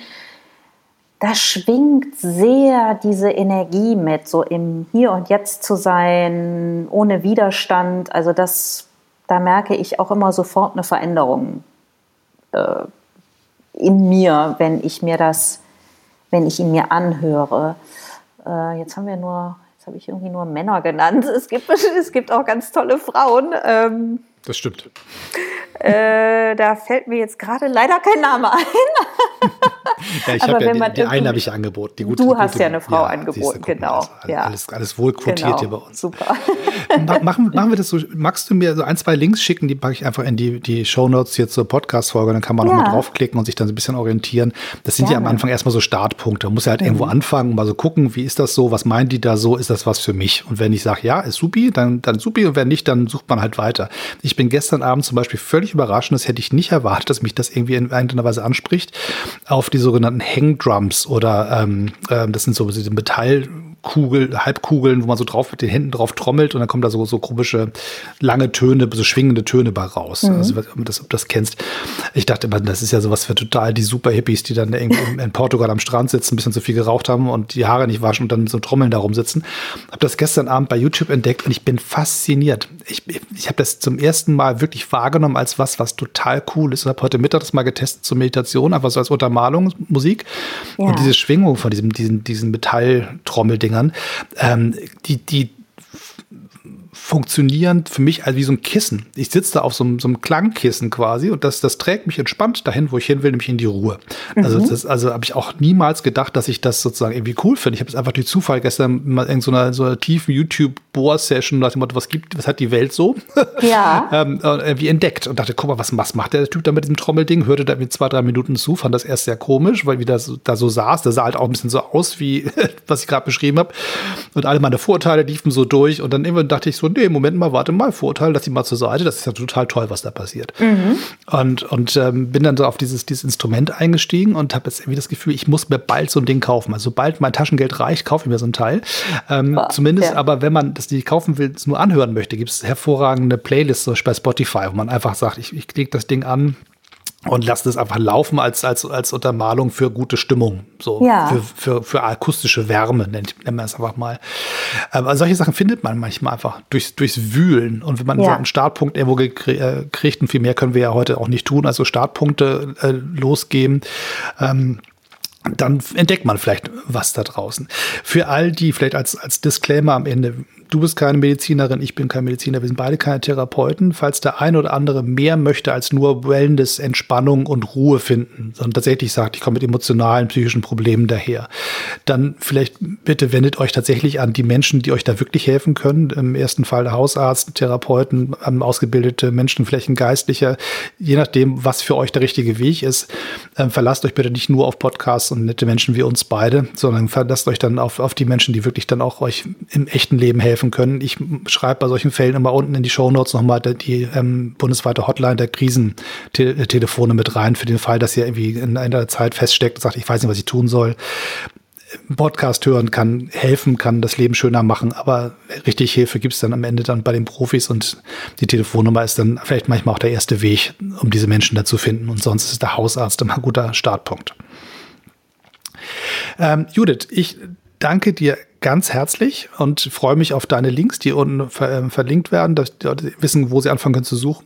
Da schwingt sehr diese Energie mit, so im Hier und Jetzt zu sein, ohne Widerstand. Also das, da merke ich auch immer sofort eine Veränderung äh, in mir, wenn ich mir das, wenn ich ihn mir anhöre. Äh, jetzt haben wir nur Jetzt habe ich irgendwie nur Männer genannt. Es gibt, es gibt auch ganz tolle Frauen. Ähm, das stimmt. Äh, da fällt mir jetzt gerade leider kein Name ein. ja, ich habe ja, die, die eine habe ich angeboten. Die gute, du hast gute, ja eine Frau ja, angeboten, genau. Also, ja. alles, alles wohl quotiert genau. hier bei uns. Super. machen, machen wir das so, magst du mir so ein, zwei Links schicken, die packe ich einfach in die, die Shownotes hier zur Podcast-Folge, dann kann man ja. nochmal draufklicken und sich dann so ein bisschen orientieren. Das sind ja am Anfang erstmal so Startpunkte. Man muss ja halt mhm. irgendwo anfangen und mal so gucken, wie ist das so, was meinen die da so, ist das was für mich? Und wenn ich sage, ja, ist supi, dann, dann supi und wenn nicht, dann sucht man halt weiter. Ich bin gestern Abend zum Beispiel völlig überrascht, das hätte ich nicht erwartet, dass mich das irgendwie in irgendeiner Weise anspricht, auf die sogenannten Hangdrums oder ähm, äh, das sind so diese Metall Kugel, Halbkugeln, wo man so drauf mit den Händen drauf trommelt und dann kommen da so, so komische lange Töne, so schwingende Töne bei raus. Mhm. Also, ob du das, ob das kennst. Ich dachte immer, das ist ja sowas für total die super Hippies, die dann irgendwie in Portugal am Strand sitzen, ein bisschen zu viel geraucht haben und die Haare nicht waschen und dann so Trommeln da rumsitzen. Hab das gestern Abend bei YouTube entdeckt und ich bin fasziniert. Ich, ich habe das zum ersten Mal wirklich wahrgenommen als was, was total cool ist und habe heute Mittag das mal getestet zur Meditation, einfach so als Untermalung, Musik. Ja. Und diese Schwingung von diesem, diesen, diesen Metalltrommelding Dingern, ähm, die, die funktionieren für mich also wie so ein Kissen. Ich sitze da auf so einem, so einem Klangkissen quasi und das, das trägt mich entspannt dahin, wo ich hin will, nämlich in die Ruhe. Also mhm. Also, also habe ich auch niemals gedacht, dass ich das sozusagen irgendwie cool finde. Ich habe es einfach durch Zufall gestern mal in so einer, so einer tiefen YouTube-Bohr-Session nach dem Motto, was gibt, was hat die Welt so? Ja. ähm, irgendwie entdeckt und dachte, guck mal, was, was macht der Typ da mit diesem Trommelding? Hörte da mit zwei, drei Minuten zu, fand das erst sehr komisch, weil wie das da so saß. Der sah halt auch ein bisschen so aus, wie was ich gerade beschrieben habe. Und alle meine Vorurteile liefen so durch und dann irgendwann dachte ich so, nee, Moment mal, warte mal, Vorurteil, lass die mal zur Seite. Das ist ja total toll, was da passiert. Mhm. Und, und ähm, bin dann so auf dieses, dieses Instrument eingestiegen und habe jetzt irgendwie das Gefühl, ich muss mir bald so ein Ding kaufen. Also sobald mein Taschengeld reicht, kaufe ich mir so ein Teil. Ähm, Boah, zumindest, ja. aber wenn man das nicht kaufen will, es nur anhören möchte, gibt es hervorragende Playlists zum Beispiel bei Spotify, wo man einfach sagt, ich, ich klicke das Ding an, und lasst es einfach laufen als, als, als Untermalung für gute Stimmung, so ja. für, für, für akustische Wärme, nennt, nennen wir es einfach mal. Aber solche Sachen findet man manchmal einfach durchs, durchs Wühlen. Und wenn man ja. einen Startpunkt irgendwo äh, kriegt, und viel mehr können wir ja heute auch nicht tun, also Startpunkte äh, losgeben, ähm, dann entdeckt man vielleicht was da draußen. Für all die, vielleicht als, als Disclaimer am Ende, du bist keine Medizinerin, ich bin kein Mediziner, wir sind beide keine Therapeuten. Falls der eine oder andere mehr möchte als nur Wellness, Entspannung und Ruhe finden, sondern tatsächlich sagt, ich komme mit emotionalen, psychischen Problemen daher, dann vielleicht bitte wendet euch tatsächlich an die Menschen, die euch da wirklich helfen können. Im ersten Fall der Hausarzt, Therapeuten, ähm, ausgebildete Menschen, vielleicht ein Geistlicher, je nachdem, was für euch der richtige Weg ist. Ähm, verlasst euch bitte nicht nur auf Podcasts und nette Menschen wie uns beide, sondern verlasst euch dann auf, auf die Menschen, die wirklich dann auch euch im echten Leben helfen helfen können. Ich schreibe bei solchen Fällen immer unten in die Shownotes nochmal die, die ähm, bundesweite Hotline der Krisentelefone mit rein, für den Fall, dass ihr irgendwie in einer Zeit feststeckt und sagt, ich weiß nicht, was ich tun soll. Podcast hören kann helfen, kann das Leben schöner machen, aber richtig Hilfe gibt es dann am Ende dann bei den Profis und die Telefonnummer ist dann vielleicht manchmal auch der erste Weg, um diese Menschen da zu finden und sonst ist der Hausarzt immer ein guter Startpunkt. Ähm, Judith, ich danke dir ganz herzlich und freue mich auf deine Links, die unten ver äh, verlinkt werden, dass die Leute wissen, wo sie anfangen können zu suchen.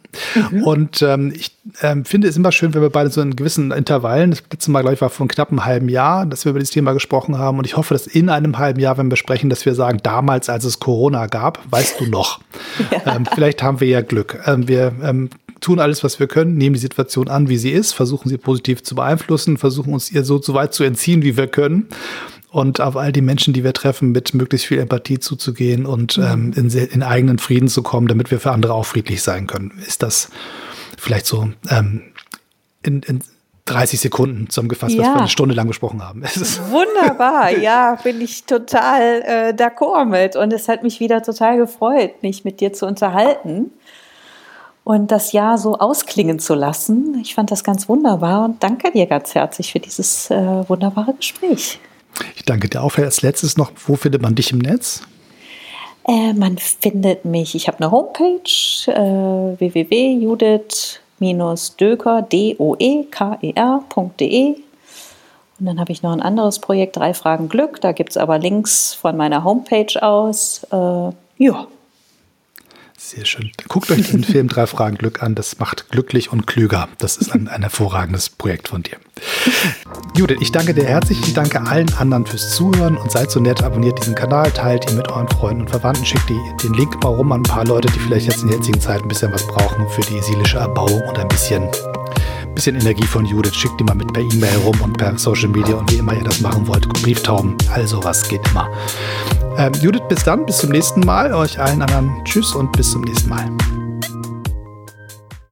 Mhm. Und ähm, ich ähm, finde es immer schön, wenn wir beide so in gewissen Intervallen, das letzte Mal, glaube ich, war vor knapp einem halben Jahr, dass wir über dieses Thema gesprochen haben. Und ich hoffe, dass in einem halben Jahr, wenn wir sprechen, dass wir sagen, damals, als es Corona gab, weißt du noch. Ja. Ähm, vielleicht haben wir ja Glück. Ähm, wir ähm, tun alles, was wir können, nehmen die Situation an, wie sie ist, versuchen sie positiv zu beeinflussen, versuchen uns ihr so, so weit zu entziehen, wie wir können und auf all die Menschen, die wir treffen, mit möglichst viel Empathie zuzugehen und mhm. ähm, in, in, eigenen Frieden zu kommen, damit wir für andere auch friedlich sein können. Ist das vielleicht so ähm, in, in 30 Sekunden zusammengefasst, ja. was wir eine Stunde lang besprochen haben. Wunderbar, ja, bin ich total äh, d'accord mit. Und es hat mich wieder total gefreut, mich mit dir zu unterhalten und das Jahr so ausklingen zu lassen. Ich fand das ganz wunderbar und danke dir ganz herzlich für dieses äh, wunderbare Gespräch. Ich danke dir auch. Als letztes noch, wo findet man dich im Netz? Äh, man findet mich, ich habe eine Homepage, äh, www.judith-döker.de. Und dann habe ich noch ein anderes Projekt, Drei Fragen Glück. Da gibt es aber Links von meiner Homepage aus. Äh, ja. Sehr schön. Guckt euch den Film Drei Fragen Glück an. Das macht glücklich und klüger. Das ist ein, ein hervorragendes Projekt von dir. Judith, ich danke dir herzlich. Ich danke allen anderen fürs Zuhören und seid so nett, abonniert diesen Kanal, teilt ihn mit euren Freunden und Verwandten, schickt die, den Link mal rum an ein paar Leute, die vielleicht jetzt in der jetzigen Zeit ein bisschen was brauchen für die seelische Erbauung und ein bisschen bisschen Energie von Judith. Schickt die mal mit per E-Mail rum und per Social Media und wie immer ihr das machen wollt. Brieftauben, all sowas geht immer. Ähm, Judith, bis dann, bis zum nächsten Mal. Euch allen anderen Tschüss und bis zum nächsten Mal.